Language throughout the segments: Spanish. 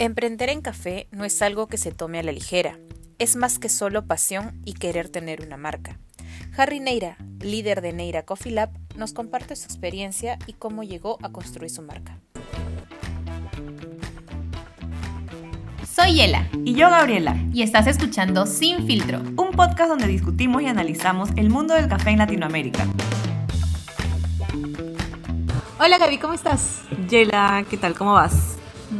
Emprender en café no es algo que se tome a la ligera, es más que solo pasión y querer tener una marca. Harry Neira, líder de Neira Coffee Lab, nos comparte su experiencia y cómo llegó a construir su marca. Soy Yela. Y yo, Gabriela. Y estás escuchando Sin Filtro, un podcast donde discutimos y analizamos el mundo del café en Latinoamérica. Hola Gaby, ¿cómo estás? Yela, ¿qué tal? ¿Cómo vas?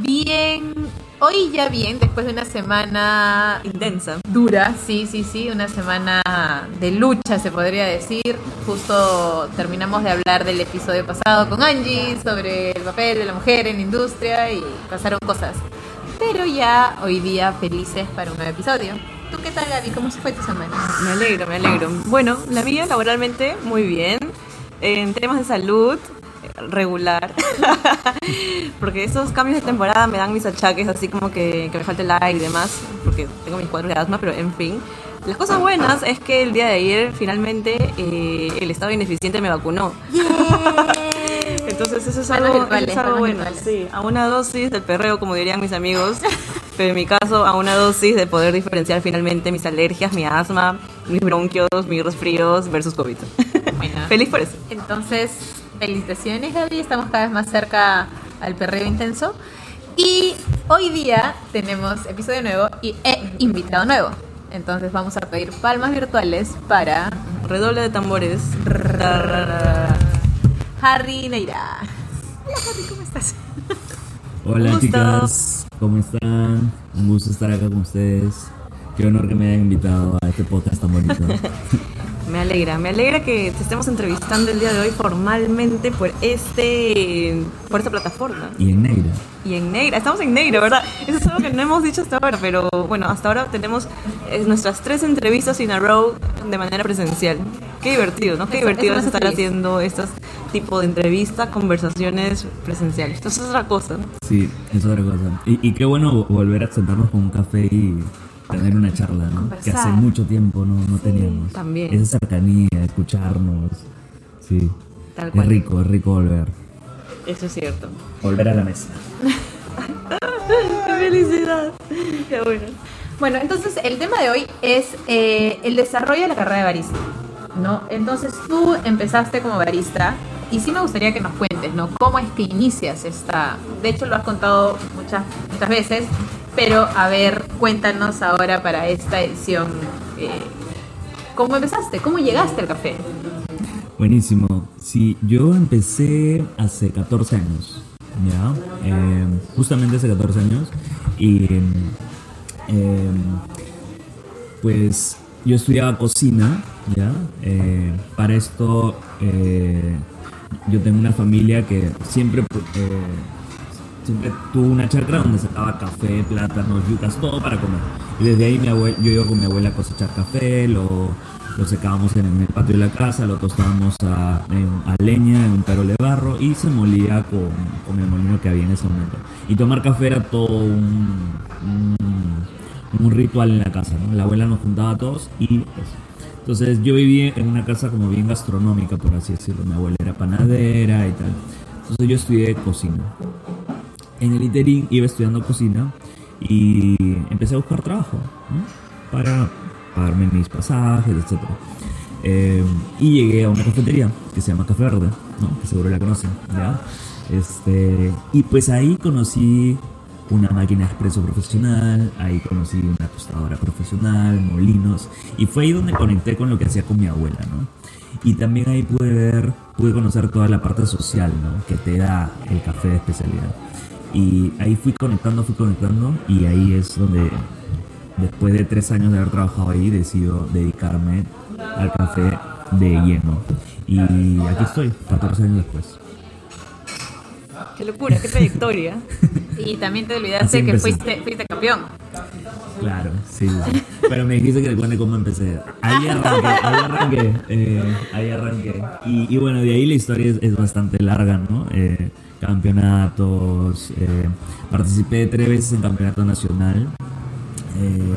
Bien, hoy ya bien, después de una semana intensa, dura, sí, sí, sí, una semana de lucha se podría decir. Justo terminamos de hablar del episodio pasado con Angie sobre el papel de la mujer en la industria y pasaron cosas. Pero ya hoy día felices para un nuevo episodio. ¿Tú qué tal, Gaby? ¿Cómo se fue tu semana? Me alegro, me alegro. Bueno, la mía laboralmente muy bien. En temas de salud, regular. porque esos cambios de temporada me dan mis achaques, así como que, me falta el aire y demás, porque tengo mis cuadros de asma, pero en fin. Las cosas buenas es que el día de ayer finalmente eh, el Estado ineficiente me vacunó. Entonces eso es algo, bueno. Sí, a una dosis del perreo, como dirían mis amigos, pero en mi caso a una dosis de poder diferenciar finalmente mis alergias, mi asma, mis bronquios, mis resfríos versus COVID. Feliz por eso. Entonces, Felicitaciones, Gaby. Estamos cada vez más cerca al perreo intenso. Y hoy día tenemos episodio nuevo y invitado nuevo. Entonces vamos a pedir palmas virtuales para redoble de tambores. Harry Neira. Hola Harry, ¿cómo estás? Hola chicas, ¿cómo están? Un gusto estar acá con ustedes. Qué honor que me hayan invitado a este podcast tan bonito. Me alegra, me alegra que te estemos entrevistando el día de hoy formalmente por este por esta plataforma. Y en Negra. Y en Negra, estamos en Negra, ¿verdad? Eso es algo que no hemos dicho hasta ahora, pero bueno, hasta ahora tenemos eh, nuestras tres entrevistas in a row de manera presencial. Qué divertido, ¿no? Qué divertido es estar haciendo estos tipo de entrevistas, conversaciones presenciales. Esto es otra cosa. Sí, es otra cosa. Y, y qué bueno volver a sentarnos con un café y tener una charla, ¿no? Que hace mucho tiempo no, no teníamos. También. Esa cercanía, escucharnos. Sí. Es rico, es rico volver. Eso es cierto. Volver a la mesa. ¡Qué felicidad! Qué bueno. Bueno, entonces el tema de hoy es eh, el desarrollo de la carrera de barista. ¿no? Entonces tú empezaste como barista y sí me gustaría que nos cuentes, ¿no? ¿Cómo es que inicias esta? De hecho lo has contado muchas, muchas veces, pero a ver, cuéntanos ahora para esta edición, eh, ¿cómo empezaste? ¿Cómo llegaste al café? Buenísimo. Sí, yo empecé hace 14 años, ¿ya? Em, justamente hace 14 años. Y em, pues yo estudiaba cocina, ¿ya? Eh, para esto eh, yo tengo una familia que siempre siempre tuvo una chacra donde sacaba café, plátanos, yucas, todo para comer. Y desde ahí mi yo iba con mi abuela a cosechar café, lo, lo secábamos en el patio de la casa, lo tostábamos a, leña en un perol de barro y se molía con, con, el molino que había en ese momento. Y tomar café era todo un, un, ritual en la casa, ¿no? La abuela nos juntaba a todos y pues, entonces yo vivía en una casa como bien gastronómica, por así decirlo. Mi abuela era panadera y tal. Entonces yo estudié cocina en el interín iba estudiando cocina y empecé a buscar trabajo para pagarme mis pasajes, etc. Eh, y llegué a una cafetería que se llama Café Verde, que seguro la conocen. ¿ya? Este, y pues ahí conocí una máquina expreso profesional, ahí conocí una tostadora profesional, molinos, y fue ahí donde conecté con lo que hacía con mi abuela, ¿no? Y también ahí pude ver, pude conocer toda la parte social, ¿no? Que te da el café de especialidad. Y ahí fui conectando, fui conectando y ahí es donde, después de tres años de haber trabajado ahí, decido dedicarme al café de lleno. Y aquí estoy, 14 años después. Qué locura, qué trayectoria. y también te olvidaste que fuiste, fuiste campeón. Claro, sí, Pero me dijiste que te cuente cómo empecé. Ahí arranqué, ahí arranqué. Eh, ahí arranqué. Y, bueno, de ahí la historia es, bastante larga, ¿no? Eh, campeonatos, eh, participé tres veces en campeonato nacional, eh,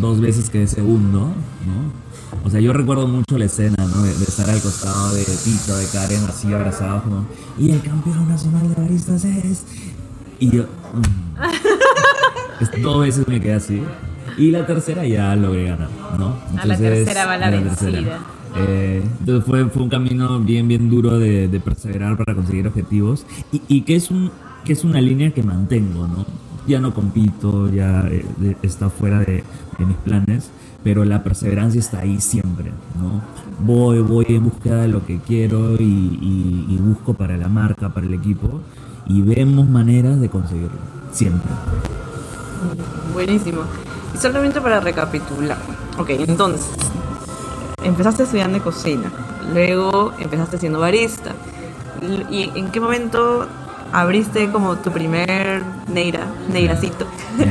dos veces quedé segundo, ¿no? O sea, yo recuerdo mucho la escena, ¿no? De, estar al costado de Tito, de Karen, así abrazados, ¿no? Y el campeón nacional de baristas es... Y yo... Mm. dos veces me quedé así. Y la tercera ya logré ganar, ¿no? A la tercera va la a tercera. Eh, entonces fue, fue un camino bien, bien duro de, de perseverar para conseguir objetivos y, y que, es un, que es una línea que mantengo, ¿no? Ya no compito, ya eh, de- está fuera de, de mis planes, pero la perseverancia está ahí siempre, ¿no? Voy, voy en búsqueda de lo que quiero y, y- y busco para la marca, para el equipo y vemos maneras de conseguirlo, siempre. Buenísimo. Y solamente para recapitular. Ok, entonces, empezaste estudiando cocina, luego empezaste siendo barista. ¿Y en qué momento abriste como tu primer Neira, Neiracito?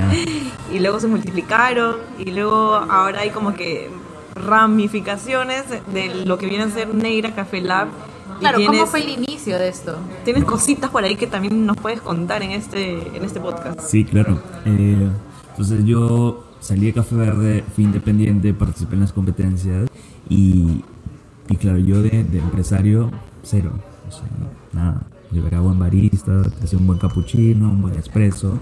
Y luego se multiplicaron y luego ahora hay como que ramificaciones de lo que viene a ser Neira Café Lab. Claro, ¿cómo tienes- fue el inicio de esto? Tienes cositas por ahí que también nos puedes contar en este, en este podcast. Sí, claro. Eh, entonces yo salí de Café Verde, fui independiente, participé en las competencias y, y claro, yo de, empresario, cero. O sea, nada. Yo era buen barista, hacía un buen cappuccino, un buen espresso,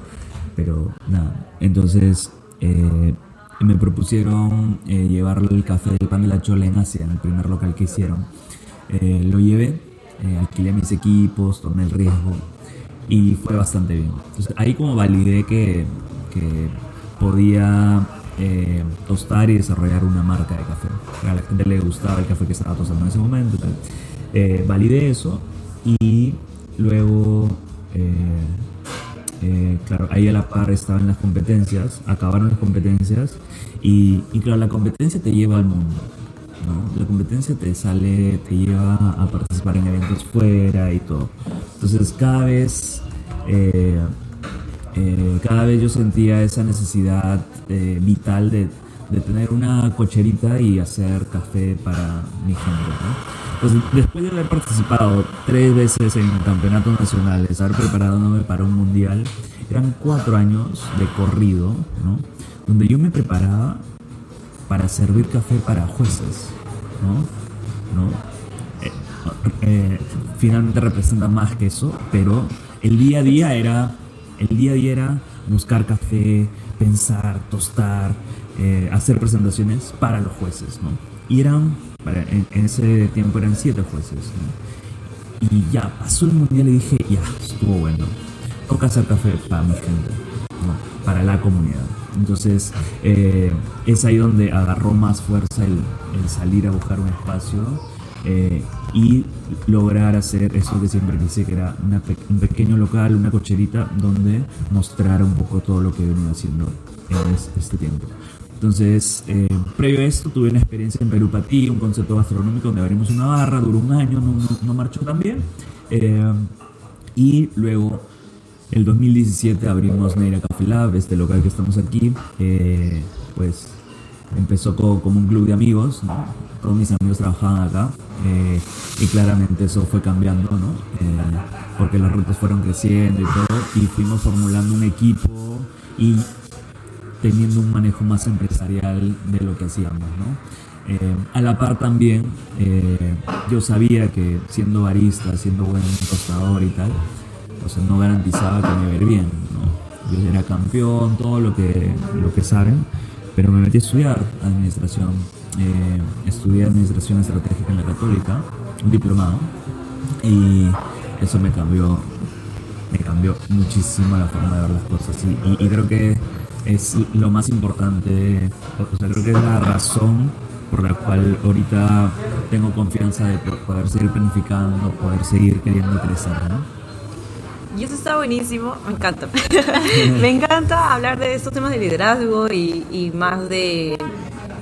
pero nada. Entonces eh, me propusieron eh, llevar el café del pan de la chola en Asia, en el primer local que hicieron. Eh, lo llevé, eh, alquilé mis equipos, tomé el riesgo y fue bastante bien. Entonces ahí como validé que podía eh, tostar y desarrollar una marca de café. A la gente le gustaba el café que estaba tostando en ese momento. tal. Eh, validé eso y luego, eh, claro, ahí a la par estaban las competencias, acabaron las competencias y, y claro, la competencia te lleva al mundo. ¿no? La competencia te sale, te lleva a participar en eventos fuera y todo. Entonces cada vez, eh, cada vez yo sentía esa necesidad eh, vital de, de tener una cocherita y hacer café para mi gente. ¿no? Entonces, después de haber participado tres veces en campeonatos nacionales, haber preparándome para un mundial, eran cuatro años de corrido, ¿no? Donde yo me preparaba para servir café para jueces, ¿no? ¿No? Eh, eh, finalmente representa más que eso, pero el día a día era, el día a día era buscar café, pensar, tostar, eh, hacer presentaciones para los jueces, ¿no? Y en, en ese tiempo eran siete jueces. Y ya, pasó el mundial y dije, ya, estuvo bueno. Toca hacer café para mi gente, para la comunidad. Entonces, eh, es ahí donde agarró más fuerza el salir a buscar un espacio eh, y lograr hacer eso que siempre quise, que era una pe- un pequeño local, una cocherita, donde mostrar un poco todo lo que he venido haciendo en es- este tiempo. Entonces, eh, previo a esto, tuve una experiencia en Perú un concepto gastronómico donde abrimos una barra, duró un año, no, no- no marchó tan bien. Eh, y luego, el 2017, abrimos Neira Café Lab, este local que estamos aquí. Eh, pues empezó co- como un club de amigos, ¿no? todos mis amigos trabajaban acá eh, y claramente eso fue cambiando, ¿no? Eh, porque las rutas fueron creciendo y todo y fuimos formulando un equipo y teniendo un manejo más empresarial de lo que hacíamos, ¿no? Eh, a la par también, eh, yo sabía que siendo barista, siendo buen tostador y tal, no garantizaba que me iba bien, ¿no? Yo era campeón, todo lo que, lo que saben, pero me metí a estudiar administración. Eh, estudié administración estratégica en la católica, un diplomado, y eso me cambió me cambió muchísimo la forma de ver las cosas y, creo que es lo más importante, o sea, creo que es la razón por la cual ahorita tengo confianza de po- poder seguir planificando, poder seguir queriendo crecer. Y eso está buenísimo, me encanta. me encanta hablar de estos temas de liderazgo y, y más de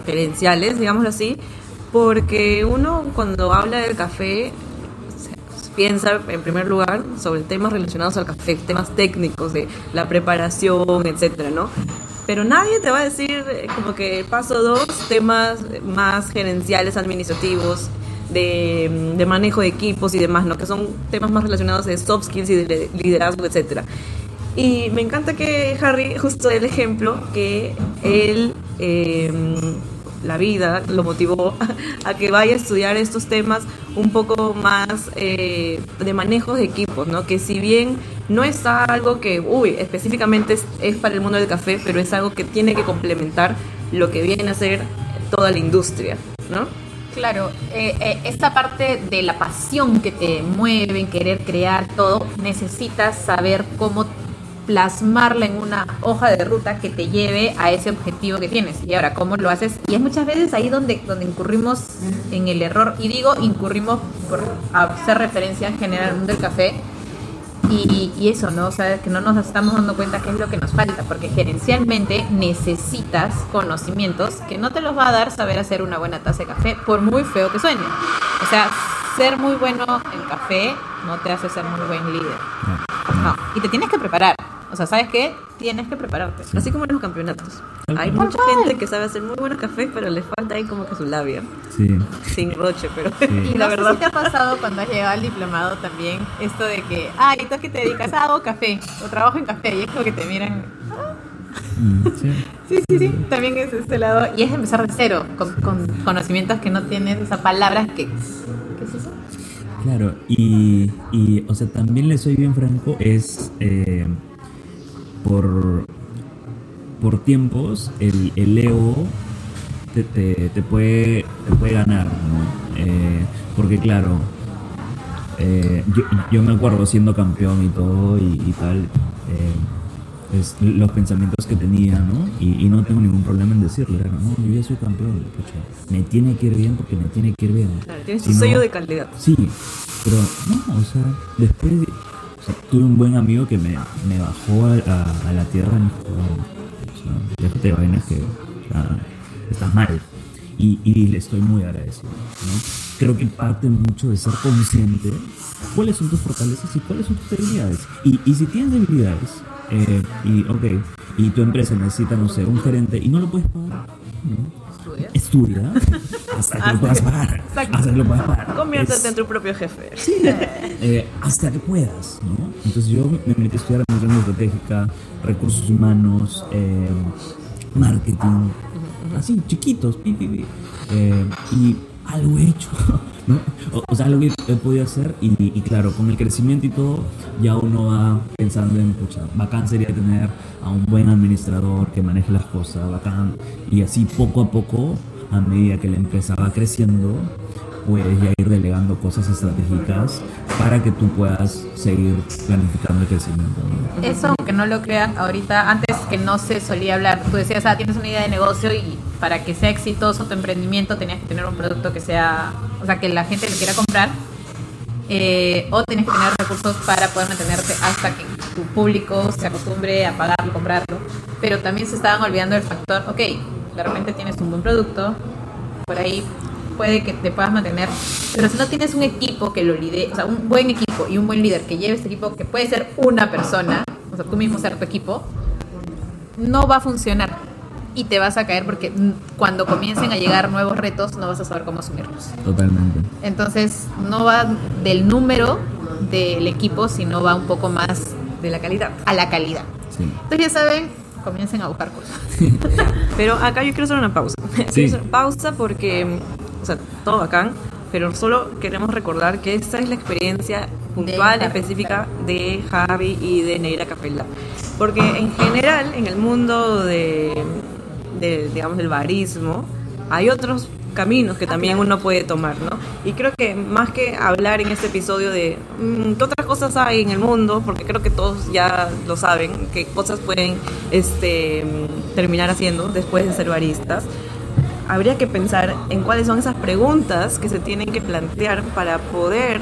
gerenciales, digámoslo así, porque uno cuando habla del café piensa en primer lugar sobre temas relacionados al café, temas técnicos de la preparación, etcétera, ¿no? Pero nadie te va a decir eh, como que paso dos, temas más gerenciales, administrativos, de, manejo de equipos y demás, ¿no? Que son temas más relacionados de soft skills y de liderazgo, etcétera. Y me encanta que Harry justo el ejemplo que él eh, la vida lo motivó a que vaya a estudiar estos temas un poco más eh, de manejo de equipos, ¿no? Que si bien no es algo que, uy, específicamente es, es para el mundo del café, pero es algo que tiene que complementar lo que viene a ser toda la industria, ¿no? Claro, eh, eh, esta parte de la pasión que te mueve, en querer crear todo, necesitas saber cómo plasmarla en una hoja de ruta que te lleve a ese objetivo que tienes. Y ahora, ¿cómo lo haces? Y es muchas veces ahí donde, donde incurrimos en el error. Y digo, incurrimos por hacer referencia en general al mundo del café. Y, y eso, ¿no? O sea, que no nos estamos dando cuenta qué es lo que nos falta, porque gerencialmente necesitas conocimientos que no te los va a dar saber hacer una buena taza de café, por muy feo que suene. O sea, ser muy bueno en café no te hace ser muy buen líder. No, y te tienes que preparar. O sea, ¿sabes qué? Tienes que prepararte. Así como en los campeonatos. Hay mucha gente que sabe hacer muy buenos cafés, pero le falta ahí como que su labia. Sí. Sin roche, pero Y la no verdad. sé si te ha pasado cuando has llegado al diplomado también, esto de que, ay, ¿tú a qué te dedicas? Ah, hago café, o trabajo en café, y es como que te miran. Mm, sí. Sí, sí, sí, también es este lado. Y es empezar de cero, con, con conocimientos que no tienes, o sea, palabras que... ¿Qué es eso? Claro, y, y, o sea, también le soy bien franco, es eh, por, por tiempos el, el ego te, te, te puede, te puede ganar, ¿no? Eh, porque claro, eh, yo, yo me acuerdo siendo campeón y todo y, y tal, eh, es los pensamientos que tenía, ¿no? Y, y no tengo ningún problema en decirlo, era, no, yo ya soy campeón, pucha, me tiene que ir bien porque me tiene que ir bien. Claro, tienes Si tu no- sello de calidad. Sí, pero no, o sea, después de- tuve un buen amigo que me, me bajó a, la tierra y me dijo, "No, o sea, déjate de vainas que estás mal. Y, le estoy muy agradecido. Creo que parte mucho de ser consciente cuáles son tus fortalezas y cuáles son tus debilidades. Y, y si tienes debilidades, eh, y ok, y tu empresa necesita, no sé, un gerente y no lo puedes pagar, ¿no? Estudia hasta que lo puedas pagar. Hasta que lo puedas pagar. Conviértete Es- en tu propio jefe. eh, hasta que puedas, ¿no? Entonces yo me metí a estudiar administración estratégica, recursos humanos, eh, marketing, así, chiquitos, pi, pi, pi. Eh, y algo he hecho, ¿no? O, sea, algo que he podido hacer y, y claro, con el crecimiento y todo, ya uno va pensando en, pucha, bacán sería tener a un buen administrador que maneje las cosas, bacán, y así poco a poco, a medida que la empresa va creciendo, puedes ya ir delegando cosas estratégicas para que tú puedas seguir planificando el crecimiento. ¿no? Eso, aunque no lo crean, ahorita, antes que no se solía hablar, tú decías, ah, tienes una idea de negocio y para que sea exitoso tu emprendimiento tenías que tener un producto que sea, o sea, que la gente le quiera comprar, eh, o tenías que tener recursos para poder mantenerte hasta que tu público se acostumbre a pagarlo, comprarlo. Pero también se estaban olvidando del factor, ok, de repente tienes un buen producto, por ahí puede que te puedas mantener, pero si no tienes un equipo que lo lidere, o sea, un buen equipo y un buen líder que lleve este equipo, que puede ser una persona, o sea, tú mismo ser tu equipo, no va a funcionar y te vas a caer porque cuando comiencen a llegar nuevos retos no vas a saber cómo asumirlos. Totalmente. Entonces, no va del número del equipo, sino va un poco más De la calidad. a la calidad. Sí. Entonces, ya saben, comiencen a buscar cosas. Pero acá yo quiero hacer una pausa. Hacer pausa porque, sea, todo bacán, pero solo queremos recordar que esta es la experiencia puntual, De Javi, específica de Javi y de Neira Capella. Porque en general, en el mundo de, de, digamos, del barismo, hay otros caminos que también uno puede tomar, ¿no? Y creo que más que hablar en este episodio de mm, qué otras cosas hay en el mundo, porque creo que todos ya lo saben, qué cosas pueden este, mm, terminar haciendo después de ser baristas, habría que pensar en cuáles son esas preguntas que se tienen que plantear para poder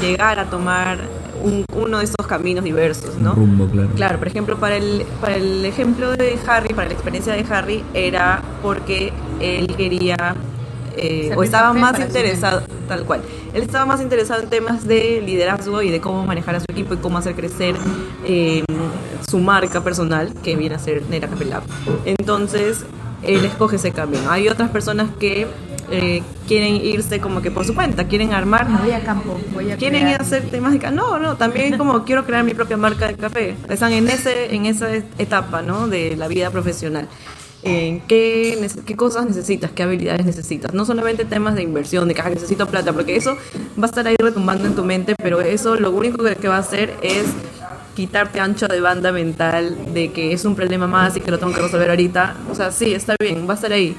llegar a tomar un- uno de estos caminos diversos, ¿no? Rumbo, claro. Claro, por ejemplo, para el, para el ejemplo de Harry, para la experiencia de Harry, era porque él quería eh, o estaba más interesado, tal cual, él estaba más interesado en temas de liderazgo y de cómo manejar a su equipo y cómo hacer crecer eh, su marca personal, que viene a ser Nera Capelab. Entonces, él escoge ese camino. Hay otras personas que eh, quieren irse como que por su cuenta, quieren armar voy a campo, voy a quieren crear- hacer temas de no no también como quiero crear mi propia marca de café están en ese en esa etapa no de la vida profesional qué, qué cosas necesitas, qué habilidades necesitas. No solamente temas de inversión, de que "Ah, necesito plata, porque eso va a estar ahí retumbando en tu mente, pero eso lo único que, que va a hacer es quitarte ancho de banda mental de que es un problema más y que lo tengo que resolver ahorita. O sea, sí, está bien, va a estar ahí.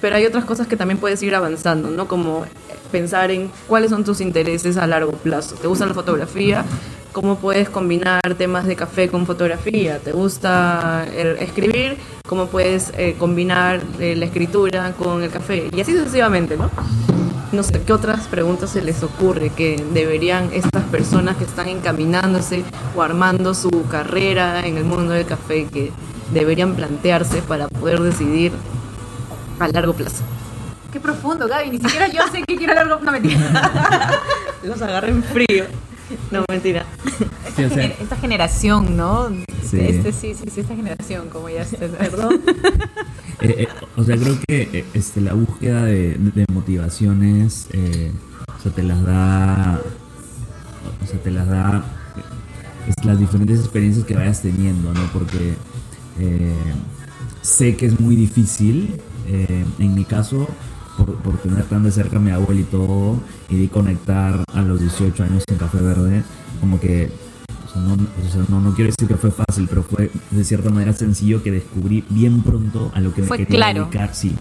Pero hay otras cosas que también puedes ir avanzando, ¿no? Como pensar en cuáles son tus intereses a largo plazo. ¿Te gusta la fotografía? ¿Cómo puedes combinar temas de café con fotografía? ¿Te gusta el escribir? ¿Cómo puedes eh, combinar eh, la escritura con el café? Y así sucesivamente, ¿no? No sé, ¿qué otras preguntas se les ocurre que deberían estas personas que están encaminándose o armando su carrera en el mundo del café que deberían plantearse para poder decidir a largo plazo? Qué profundo, Gaby. Ni siquiera yo sé que quiero largo. No, mentira. Los agarren frío. No, mentira. Sí, o sea, Gener- esta generación, ¿no? Sí. Este, sí, sí, sí, esta generación, como ya se. Perdón. Eh, eh, o sea, creo que eh, este, la búsqueda de, de motivaciones, eh, o sea, te las da, o sea, te las da es las diferentes experiencias que vayas teniendo, ¿no? Porque eh, sé que es muy difícil, eh, en mi caso, por, por tener tan de cerca a mi abuelo y todo, y de conectar a los 18 años en Café Verde, como que o sea, no, o sea, no, no quiero decir que fue fácil, pero fue de cierta manera sencillo que descubrí bien pronto a lo que me Fue quería claro. dedicar. Sí,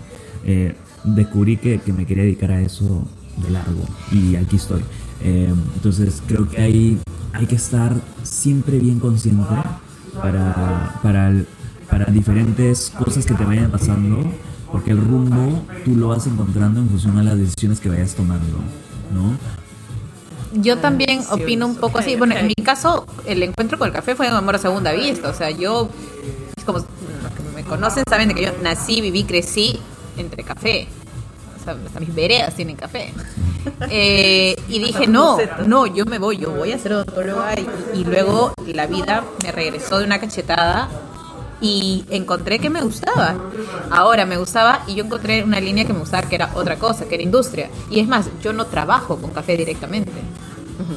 Eh, descubrí que, que me quería dedicar a eso de largo y aquí estoy. Eh, entonces creo que hay, hay que estar siempre bien consciente para, para, para diferentes cosas que te vayan pasando, porque el rumbo tú lo vas encontrando en función a las decisiones que vayas tomando, ¿no? Yo también opino un poco así. Bueno, en mi caso, el encuentro con el café fue un amor a segunda vista. O sea, yo, es como los que me conocen saben de que yo nací, viví, crecí entre café. O sea, hasta mis veredas tienen café. Eh, y dije, no, no, yo me voy, yo voy a ser odontóloga. Y, y luego la vida me regresó de una cachetada y encontré que me gustaba. Ahora me gustaba y yo encontré una línea que me gustaba que era otra cosa, que era industria. Y es más, yo no trabajo con café directamente.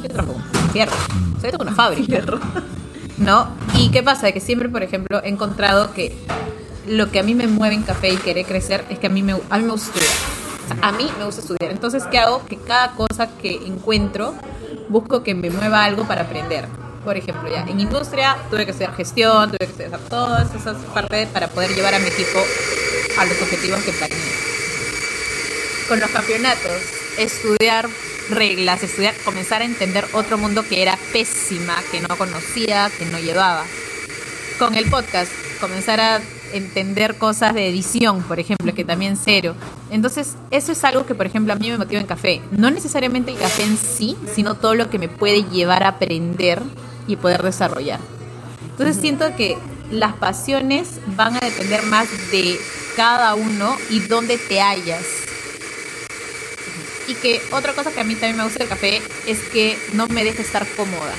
Yo trabajo con fierro. O sea, yo tengo una fábrica. ¿No? ¿Y qué pasa? Que siempre, por ejemplo, he encontrado que lo que a mí me mueve en café y querer crecer es que a mí me, a mí me gusta estudiar. O sea, a mí me gusta estudiar. Entonces, ¿qué hago? Que cada cosa que encuentro, busco que me mueva algo para aprender. Por ejemplo, ya en industria tuve que estudiar gestión, tuve que estudiar todas esas partes para poder llevar a mi equipo a los objetivos que tenía. Con los campeonatos, estudiar reglas, estudiar, comenzar a entender otro mundo que era pésima, que no conocía, que no llevaba. Con el podcast, comenzar a entender cosas de edición, por ejemplo, que también cero. Entonces, eso es algo que, por ejemplo, a mí me motiva en café. No necesariamente el café en sí, sino todo lo que me puede llevar a aprender y poder desarrollar. Entonces, siento que las pasiones van a depender más de cada uno y dónde te hallas. Y que otra cosa que a mí también me gusta del café es que no me deja estar cómoda.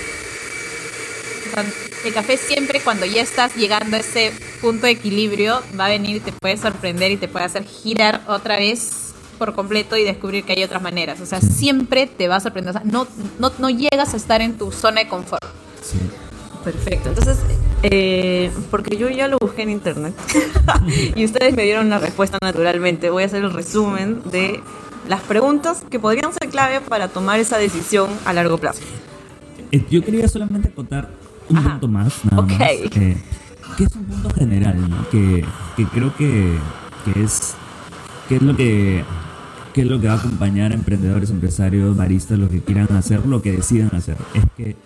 O sea, el café siempre cuando ya estás llegando a ese punto de equilibrio va a venir y te puede sorprender y te puede hacer girar otra vez por completo y descubrir que hay otras maneras. O sea, siempre te va a sorprender. O sea, no, no, no llegas a estar en tu zona de confort. Sí. Perfecto. Entonces, eh, porque yo ya lo busqué en internet y ustedes me dieron la respuesta naturalmente, voy a hacer el resumen de las preguntas que podrían ser clave para tomar esa decisión a largo plazo. Eh, Yo quería solamente acotar un Ajá. punto más, nada más, eh, que es un punto general, ¿no? que, que creo que, que es que es lo que que es lo que va a acompañar a emprendedores, empresarios, baristas, lo que quieran hacer, lo que decidan hacer. Es que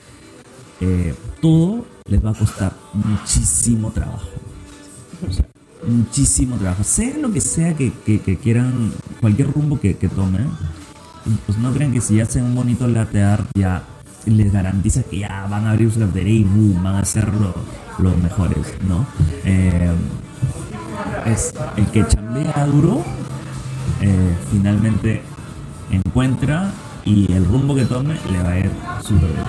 eh, todo les va a costar muchísimo trabajo. Muchísimo trabajo. Sea lo que sea que, quieran, cualquier rumbo que, tomen, pues no crean que si hacen un bonito latte art ya les garantiza que ya van a abrir su cafetería y boom, van a ser lo- los mejores, ¿no? Eh, es el que chambea duro, eh, finalmente encuentra y el rumbo que tome le va a ir súper bien.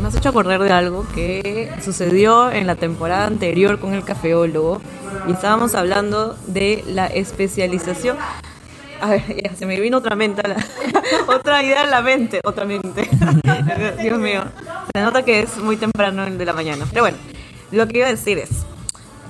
Me has hecho acordar de algo que sucedió en la temporada anterior con el cafeólogo y estábamos hablando de la especialización. A ver, ya, se me vino otra mente, otra idea en la mente, otra mente. Dios mío, se nota que es muy temprano de la mañana. Pero bueno, lo que iba a decir es,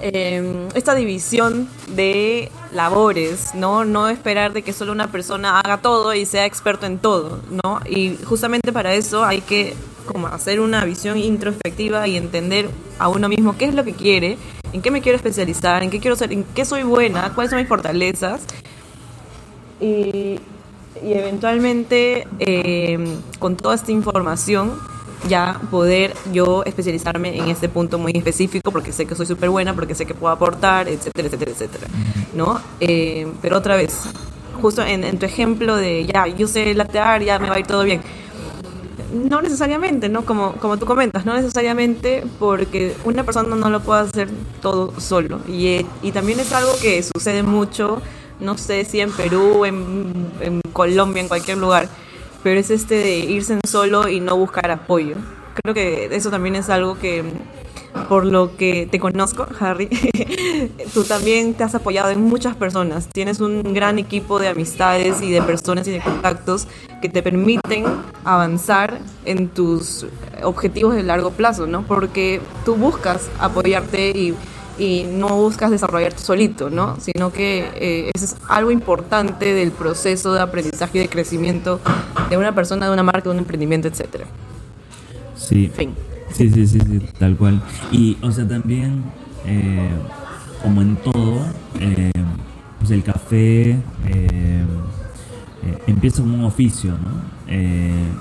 eh, esta división de labores, ¿no? No esperar de que solo una persona haga todo y sea experto en todo, ¿no? Y justamente para eso hay que como hacer una visión introspectiva y entender a uno mismo qué es lo que quiere, en qué me quiero especializar, en qué quiero ser, en qué soy buena, cuáles son mis fortalezas. Y, y eventualmente eh, con toda esta información ya poder yo especializarme en este punto muy específico porque sé que soy súper buena, porque sé que puedo aportar, etcétera, etcétera, etcétera. ¿No? Eh, pero otra vez, justo en, en, tu ejemplo de ya, yo sé latear, ya me va a ir todo bien. No necesariamente, ¿no? Como, como tú comentas, no necesariamente porque una persona no lo puede hacer todo solo. Y, y también es algo que sucede mucho, no sé si en Perú, en, en Colombia, en cualquier lugar pero es este de irse en solo y no buscar apoyo. Creo que eso también es algo que, por lo que te conozco, Harry, tú también te has apoyado en muchas personas. Tienes un gran equipo de amistades y de personas y de contactos que te permiten avanzar en tus objetivos de largo plazo, ¿no? Porque tú buscas apoyarte y y no buscas desarrollarte solito, ¿no? Sino que eh, eso es algo importante del proceso de aprendizaje y de crecimiento de una persona, de una marca, de un emprendimiento, etcétera. Sí. Fin. Sí, sí, sí, sí, tal cual. Y, o sea, también, eh, como en todo, eh, pues el café eh, empieza como un oficio, ¿no?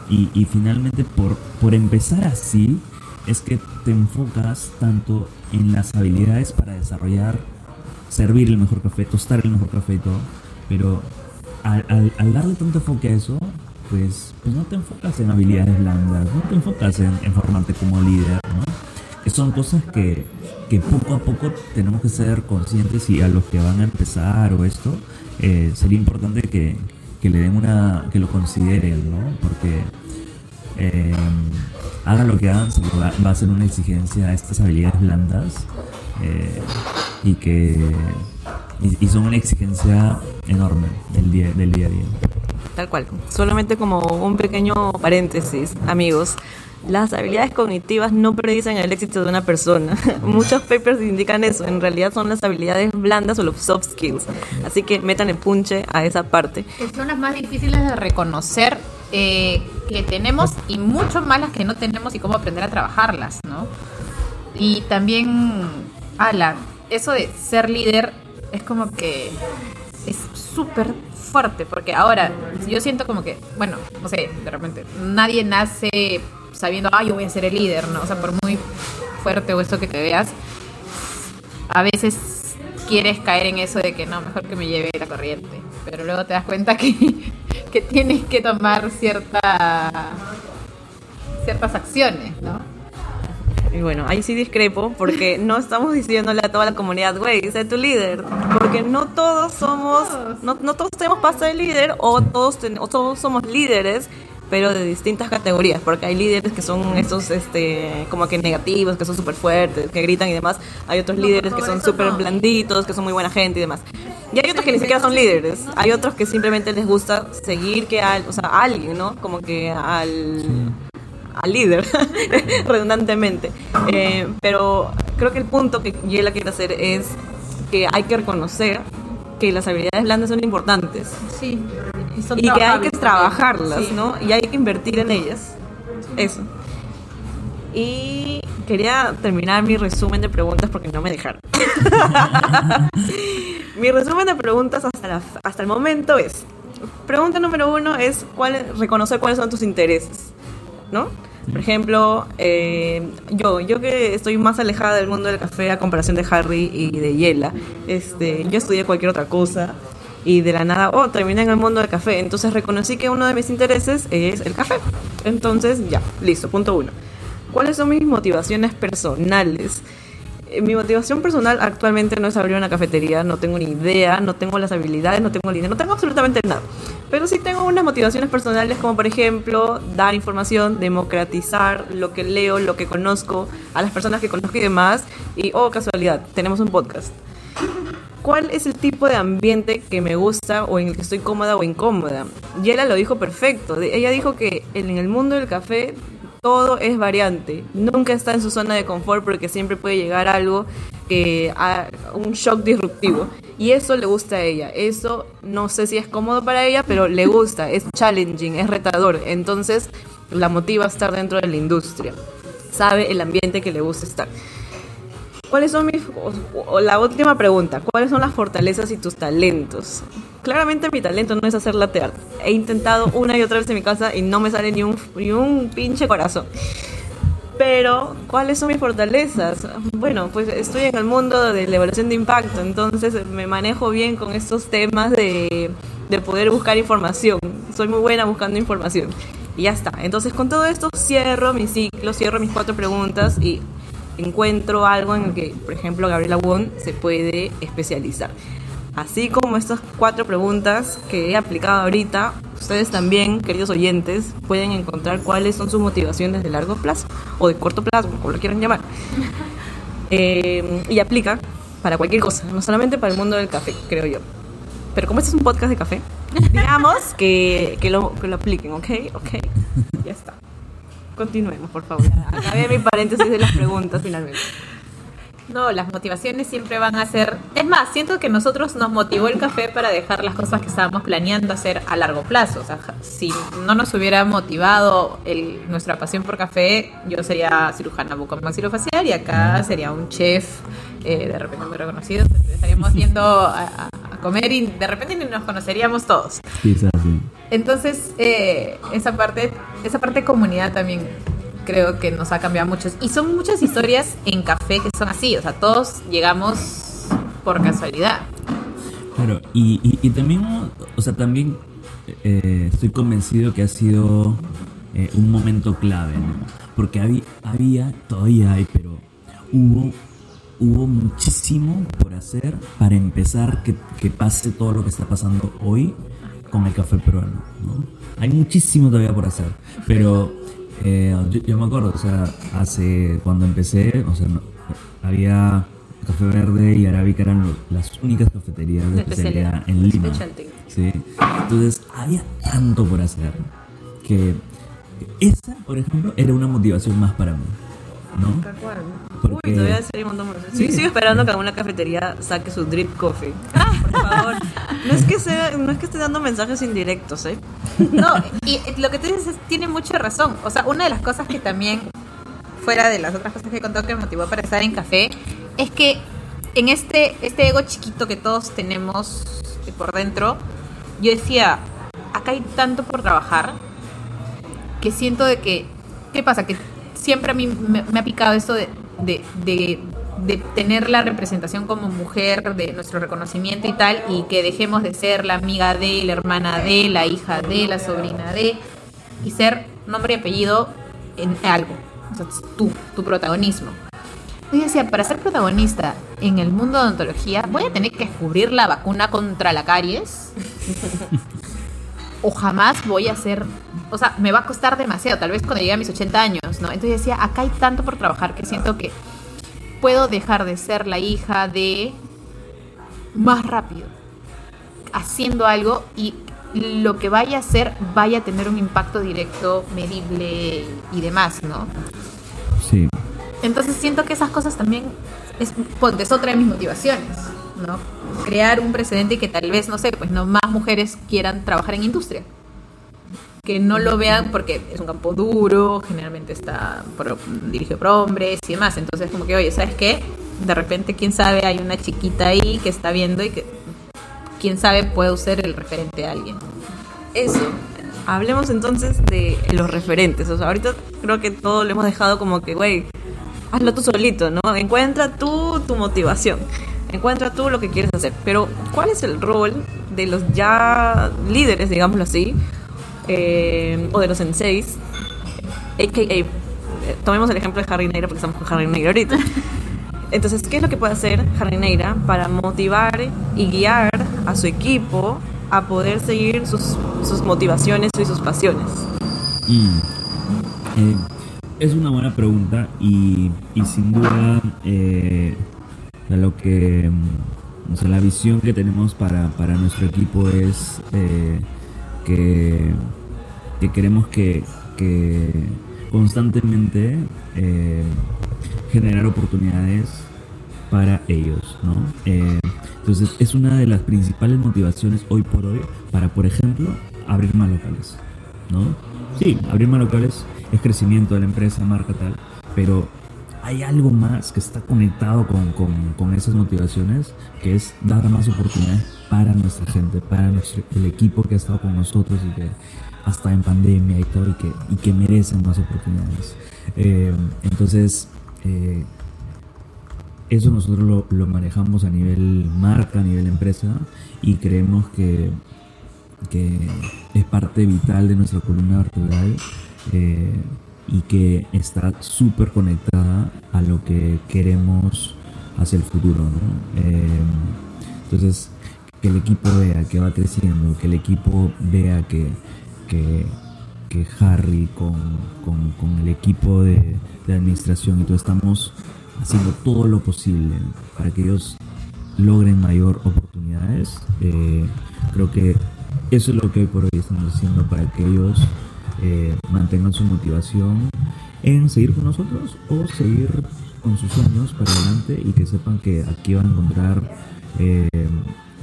Y, y, finalmente, por, por empezar así, es que te enfocas tanto en las habilidades para desarrollar, servir el mejor café, tostar el mejor café y todo, pero al, al, darle tanto enfoque a eso, pues, pues, no te enfocas en habilidades blandas, no te enfocas en, en formarte como líder, ¿no? Que son cosas que, que, poco a poco tenemos que ser conscientes y a los que van a empezar o esto, eh, sería importante que, que, le den una, que lo consideren, ¿no? Porque eh, hagan lo que hagan, va, a ser una exigencia a estas habilidades blandas eh, y que y, son una exigencia enorme del día, del día a día. Tal cual. Solamente como un pequeño paréntesis, amigos. Las habilidades cognitivas no predicen el éxito de una persona. Muchos papers indican eso. En realidad son las habilidades blandas o los soft skills. Así que metan el punche a esa parte. Que son las más difíciles de reconocer eh, que tenemos y mucho más las que no tenemos y cómo aprender a trabajarlas, ¿no? Y también, ala, eso de ser líder es como que es súper porque ahora yo siento como que, bueno, no sé, de repente, nadie nace sabiendo, ah, yo voy a ser el líder, ¿no? O sea, por muy fuerte o esto que te veas, a veces quieres caer en eso de que no, mejor que me lleve la corriente, pero luego te das cuenta que que tienes que tomar cierta, ciertas acciones, ¿no? Y bueno, ahí sí discrepo porque no estamos diciéndole a toda la comunidad, güey, sé tu líder. Porque no todos somos, no, no todos tenemos pasta de líder o todos, ten, o todos somos líderes pero de distintas categorías, porque hay líderes que son estos, este, como que negativos, que son súper fuertes, que gritan y demás. Hay otros no, líderes que son súper no. blanditos, que son muy buena gente y demás. Y hay otros que ni siquiera son líderes. Hay otros que simplemente les gusta seguir que al, o sea, a alguien, ¿no? Como que al, al líder, redundantemente. Eh, pero creo que el punto que Yela quiere hacer es que hay que reconocer que las habilidades blandas son importantes. Sí. Y, y que hay que trabajarlas, sí. ¿no? Y hay que invertir en ellas. Eso. Y quería terminar mi resumen de preguntas porque no me dejaron. mi resumen de preguntas hasta, la, hasta el momento es, pregunta número uno es cuál, reconocer cuáles son tus intereses, ¿no? Por ejemplo, eh, yo, yo que estoy más alejada del mundo del café a comparación de Harry y de Yela, este, yo estudié cualquier otra cosa y de la nada, oh, terminé en el mundo del café. Entonces reconocí que uno de mis intereses es el café. Entonces, ya, listo, punto uno. ¿Cuáles son mis motivaciones personales? mi motivación personal actualmente no es abrir una cafetería, no tengo ni idea, no tengo las habilidades, no tengo el dinero, no tengo absolutamente nada. Pero sí tengo unas motivaciones personales como por ejemplo dar información, democratizar lo que leo, lo que conozco, a las personas que conozco y demás. Y, oh, casualidad, tenemos un podcast. ¿Cuál es el tipo de ambiente que me gusta o en el que estoy cómoda o incómoda? Y ella lo dijo perfecto. Ella dijo que en el mundo del café todo es variante. Nunca está en su zona de confort porque siempre puede llegar algo que a un shock disruptivo. Y eso le gusta a ella. Eso no sé si es cómodo para ella, pero le gusta, es challenging, es retador. Entonces la motiva a estar dentro de la industria. Sabe el ambiente que le gusta estar. ¿Cuáles son mis... la última pregunta, ¿cuáles son las fortalezas y tus talentos? Claramente mi talento no es hacer latte art. He intentado una y otra vez en mi casa y no me sale ni un, ni un pinche corazón. Pero, ¿cuáles son mis fortalezas? Bueno, pues estoy en el mundo de la evaluación de impacto, entonces me manejo bien con estos temas de, de poder buscar información. Soy muy buena buscando información. Y ya está. Entonces, con todo esto cierro mi ciclo, cierro mis cuatro preguntas y encuentro algo en el que, por ejemplo, Gabriela Won se puede especializar. Así como estas cuatro preguntas que he aplicado ahorita, ustedes también, queridos oyentes, pueden encontrar cuáles son sus motivaciones de largo plazo o de corto plazo, como lo quieran llamar. Eh, y aplica para cualquier cosa, no solamente para el mundo del café, creo yo. Pero como este es un podcast de café, digamos que, que, lo, que lo apliquen, ¿ok? Ok, ya está. Continuemos, por favor. Acabé mi paréntesis de las preguntas finalmente. No, las motivaciones siempre van a ser... Es más, siento que nosotros nos motivó el café para dejar las cosas que estábamos planeando hacer a largo plazo. O sea, si no nos hubiera motivado el, nuestra pasión por café, yo sería cirujana bucomaxilofacial y acá sería un chef eh, de repente muy reconocido. Estaríamos yendo a, a, comer y de repente ni nos conoceríamos todos. Quizás sí. Entonces, eh, esa parte, esa parte de comunidad también creo que nos ha cambiado mucho. Y son muchas historias en café que son así, o sea, todos llegamos por casualidad. Claro, y, y, y también, o sea, también eh, estoy convencido que ha sido eh, un momento clave, ¿no? Porque había, había, todavía hay, pero hubo, hubo muchísimo por hacer para empezar que, que pase todo lo que está pasando hoy con el café peruano, ¿no? Hay muchísimo todavía por hacer, pero eh, yo, yo, me acuerdo, o sea, hace cuando empecé, o sea, no, había Café Verde y Arábica eran lo, las únicas cafeterías de especialidad en Lima. ¿sí? Entonces, había tanto por hacer que esa, por ejemplo, era una motivación más para mí. ¿no? Porque... Uy, todavía hay un montón sí, sí, sigo esperando que alguna cafetería saque su drip coffee. Por favor. No es que sea, no es que esté dando mensajes indirectos, ¿eh? No, y lo que tú dices tiene mucha razón. O sea, una de las cosas que también, fuera de las otras cosas que he contado que me motivó para estar en café, es que en este, este ego chiquito que todos tenemos por dentro, yo decía, acá hay tanto por trabajar que siento de que, ¿qué pasa? Que siempre a mí me, me ha picado esto de, de, de, de, tener la representación como mujer, de nuestro reconocimiento y tal, y que dejemos de ser la amiga de, la hermana de, la hija de, la sobrina de, y ser nombre y apellido en algo. Entonces, tú, tu protagonismo. Yo decía, para ser protagonista en el mundo de odontología, voy a tener que descubrir la vacuna contra la caries. o jamás voy a ser, o sea, me va a costar demasiado, tal vez cuando llegue a mis 80 años, ¿no? Entonces decía, acá hay tanto por trabajar que siento que puedo dejar de ser la hija de más rápido, haciendo algo y lo que vaya a hacer vaya a tener un impacto directo, medible y demás, ¿no? Sí. Entonces siento que esas cosas también es, es otra de mis motivaciones. ¿no? Crear un precedente y que tal vez, no sé, pues no más mujeres quieran trabajar en industria. Que no lo vean porque es un campo duro, generalmente está por, dirigido por hombres y demás. Entonces, como que, oye, ¿sabes qué? De repente, quién sabe, hay una chiquita ahí que está viendo y que, quién sabe, puede ser el referente de alguien. Eso. Hablemos entonces de los referentes. O sea, ahorita creo que todo lo hemos dejado como que, güey, hazlo tú solito, ¿no? Encuentra tú tu motivación. Encuentra tú lo que quieres hacer. Pero, ¿cuál es el rol de los ya líderes, digámoslo así, eh, o de los senseis? AKA, tomemos el ejemplo de Harry Neira porque estamos con Harry Neira ahorita. Entonces, ¿qué es lo que puede hacer Harry Neira para motivar y guiar a su equipo a poder seguir sus, sus motivaciones y sus pasiones? Mm. Eh, es una buena pregunta y, y sin duda eh, lo que o sea, la visión que tenemos para, para nuestro equipo es eh, que, que, queremos que, que, constantemente eh, generar oportunidades para ellos, ¿no? Eh, entonces es una de las principales motivaciones hoy por hoy para, por ejemplo, abrir más locales, ¿no? Sí, abrir más locales es crecimiento de la empresa, marca tal, pero hay algo más que está conectado con, con, con, esas motivaciones, que es dar más oportunidades para nuestra gente, para el equipo que ha estado con nosotros y que hasta en pandemia y todo, y que, y que merecen más oportunidades. Eh, entonces, eh, eso nosotros lo, lo, manejamos a nivel marca, a nivel empresa, y creemos que, que es parte vital de nuestra columna vertebral. Eh, y que está súper conectada a lo que queremos hacia el futuro. Eh, entonces, que el equipo vea que va creciendo, que el equipo vea que, que, que Harry con, con, con, el equipo de, de administración y todo estamos haciendo todo lo posible para que ellos logren mayor oportunidades. Eh, creo que eso es lo que hoy por hoy estamos haciendo para que ellos eh, mantengan su motivación en seguir con nosotros o seguir con sus sueños para adelante y que sepan que aquí van a encontrar eh,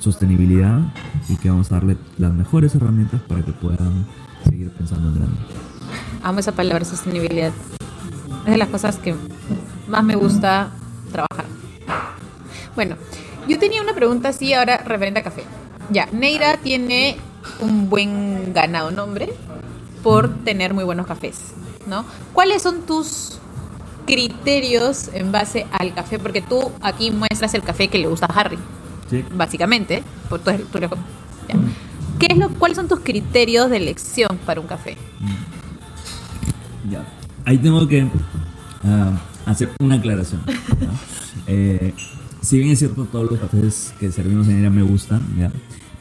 sostenibilidad y que vamos a darle las mejores herramientas para que puedan seguir pensando en grande. Amo esa palabra sostenibilidad. Es de las cosas que más me gusta trabajar. Bueno, yo tenía una pregunta así ahora referente a café. Ya, Neira tiene un buen ganado nombre por tener muy buenos cafés, ¿no? ¿Cuáles son tus criterios en base al café? Porque tú aquí muestras el café que le gusta a Harry, Sí. básicamente. Por tu, tu- ya. ¿Qué es lo, ¿Cuáles son tus criterios de elección para un café? Ya. Ahí tengo que ah, hacer una aclaración. ¿ya? Eh, si bien es cierto, todos los cafés que servimos en ella me gustan, ¿ya?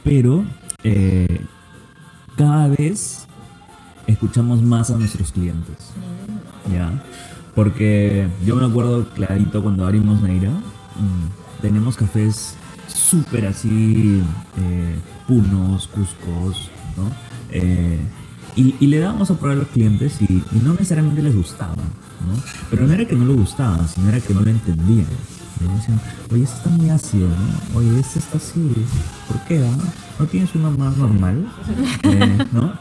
pero eh, cada vez escuchamos más a nuestros clientes. ¿ya? Porque yo me acuerdo clarito cuando abrimos Neira, mm, tenemos cafés súper así, eh, punos, cuscos, ¿no? Eh, y, le dábamos a probar a los clientes y, no necesariamente les gustaba, ¿no? Pero no era que no le gustaba, sino era que no lo entendían. Decían, oye, este está muy ácido, ¿no? Oye, este está así, ¿por qué? ah? ¿No tienes uno más normal? Eh, ¿No?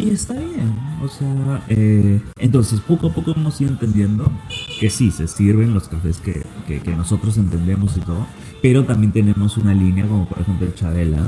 Y está bien, o sea, eh, entonces poco a poco hemos ido entendiendo que sí, se sirven los cafés que, que, que nosotros entendemos y todo, pero también tenemos una línea como por ejemplo el Chabela,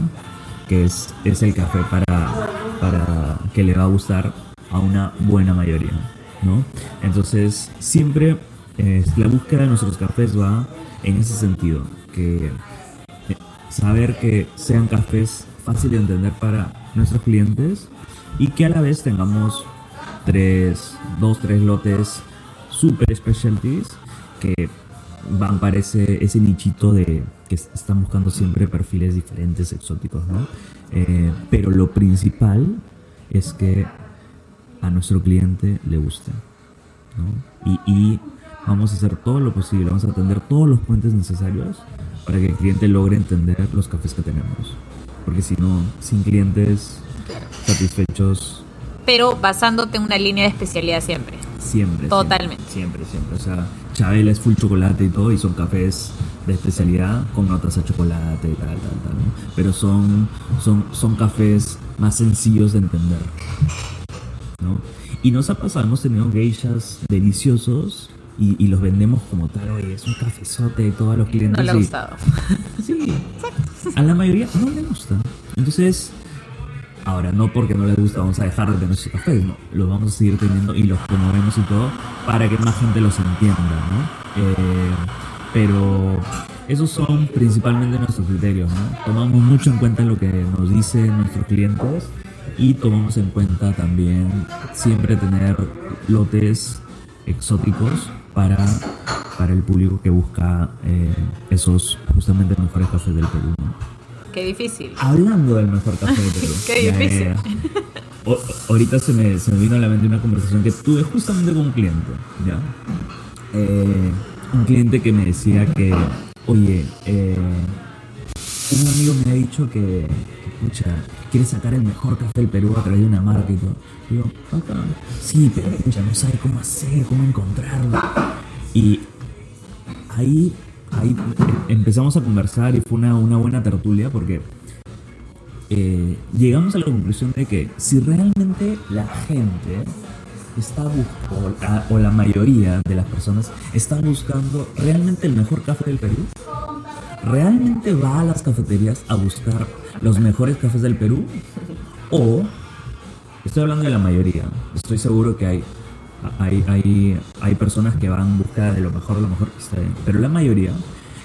que es, es el café para, para que le va a gustar a una buena mayoría, ¿no? Entonces siempre eh, la búsqueda de nuestros cafés va en ese sentido, que eh, saber que sean cafés fáciles de entender para nuestros clientes y que a la vez tengamos tres, dos, tres lotes super specialties que van para ese, ese nichito de que es- están buscando siempre perfiles diferentes, exóticos, ¿no? Eh, pero lo principal es que a nuestro cliente le guste, ¿no? Y, y vamos a hacer todo lo posible, vamos a atender todos los puentes necesarios para que el cliente logre entender los cafés que tenemos. Porque si no, sin clientes satisfechos, Pero basándote en una línea de especialidad siempre. siempre. Totalmente. Siempre, siempre. O sea, Chabela es full chocolate y todo, y son cafés de especialidad con notas a chocolate y tal, tal, tal. ¿no? Pero son, son, son cafés más sencillos de entender. ¿no? Y nos ha pasado, hemos tenido geishas deliciosos y, y los vendemos como tal, oye, es un cafezote de todos los clientes. No le ha y- gustado. Sí, a la mayoría no le gusta. Entonces, ahora no porque no les gusta vamos a dejar de tener sus cafés, no, los vamos a seguir teniendo y los promovemos y todo para que más gente los entienda, ¿no? Eh, pero esos son principalmente nuestros criterios, ¿no? Tomamos mucho en cuenta lo que nos dicen nuestros clientes y tomamos en cuenta también siempre tener lotes exóticos para, para el público que busca eh, esos justamente mejores cafés del Perú. ¿no? Qué difícil. Hablando del mejor café del Perú. Qué difícil. ya, ya. O- ahorita se me, se me vino a la mente una conversación que tuve justamente con un cliente. ¿ya? Eh, un cliente que me decía que, oye, eh, un amigo me ha dicho que, que, pucha, quiere sacar el mejor café del Perú a través de una marca y todo. Digo, acá, sí, pero ya no sabe cómo hacer, cómo encontrarlo. Y ahí, ahí empezamos a conversar y fue una, buena tertulia porque eh, llegamos a la conclusión de que si realmente la gente está o la- mayoría de las personas está buscando realmente el mejor café del Perú, realmente va a las cafeterías a buscar los mejores cafés del Perú, o estoy hablando de la mayoría, estoy seguro que hay hay, hay, hay personas que van en busca de lo mejor, lo mejor, está bien. pero la mayoría,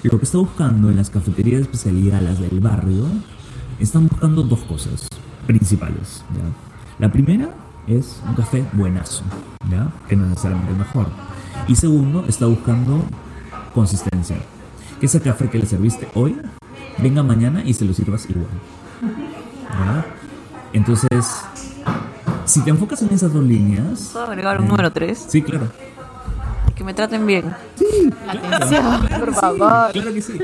lo que está buscando en las cafeterías de especialidad, las del barrio, están buscando dos cosas principales. ¿ya? La primera es un café buenazo, ¿ya? que no es necesariamente el mejor. Y segundo, está buscando consistencia. Que ese café que le serviste hoy venga mañana y se lo sirvas igual. ¿ya? Entonces, si te enfocas en esas dos líneas... ¿Puedo agregar un número 3? Sí, claro. Que me traten bien. Atención, por favor. Claro que sí.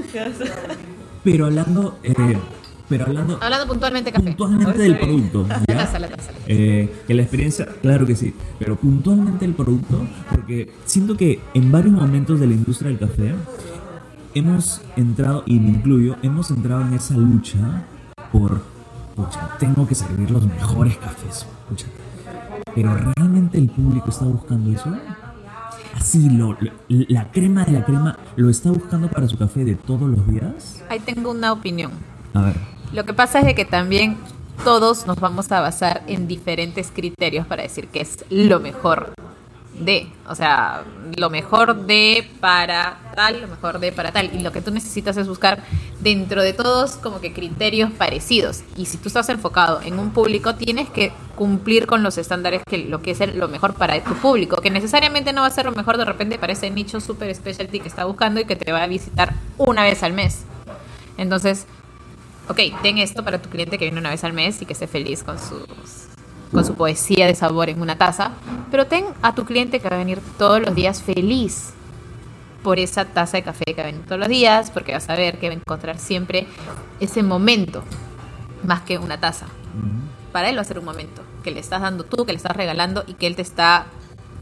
Pero hablando, eh, pero hablando Hablando puntualmente café. puntualmente del producto, La taza, la taza. la taza. Eh, que la experiencia, claro que sí, pero puntualmente el producto, porque siento que en varios momentos de la industria del café hemos entrado, y me incluyo, hemos entrado en esa lucha por, pucha, tengo que servir los mejores cafés, pucha. Pero realmente el público está buscando eso. Así, lo, lo- la crema de la crema, ¿lo está buscando para su café de todos los días? Ahí tengo una opinión. A ver. Lo que pasa es de que también todos nos vamos a basar en diferentes criterios para decir que es lo mejor de, o sea, lo mejor de para tal, lo mejor de para tal. Y lo que tú necesitas es buscar dentro de todos como que criterios parecidos. Y si tú estás enfocado en un público, tienes que cumplir con los estándares que lo que es lo mejor para tu público, que necesariamente no va a ser lo mejor de repente para ese nicho super specialty que está buscando y que te va a visitar una vez al mes. Entonces, ok, ten esto para tu cliente que viene una vez al mes y que esté feliz con sus con su poesía de sabor en una taza, pero ten a tu cliente que va a venir todos los días feliz por esa taza de café que va a venir todos los días, porque vas a ver que va a encontrar siempre ese momento, más que una taza. Para él va a ser un momento que le estás dando tú, que le estás regalando y que él te está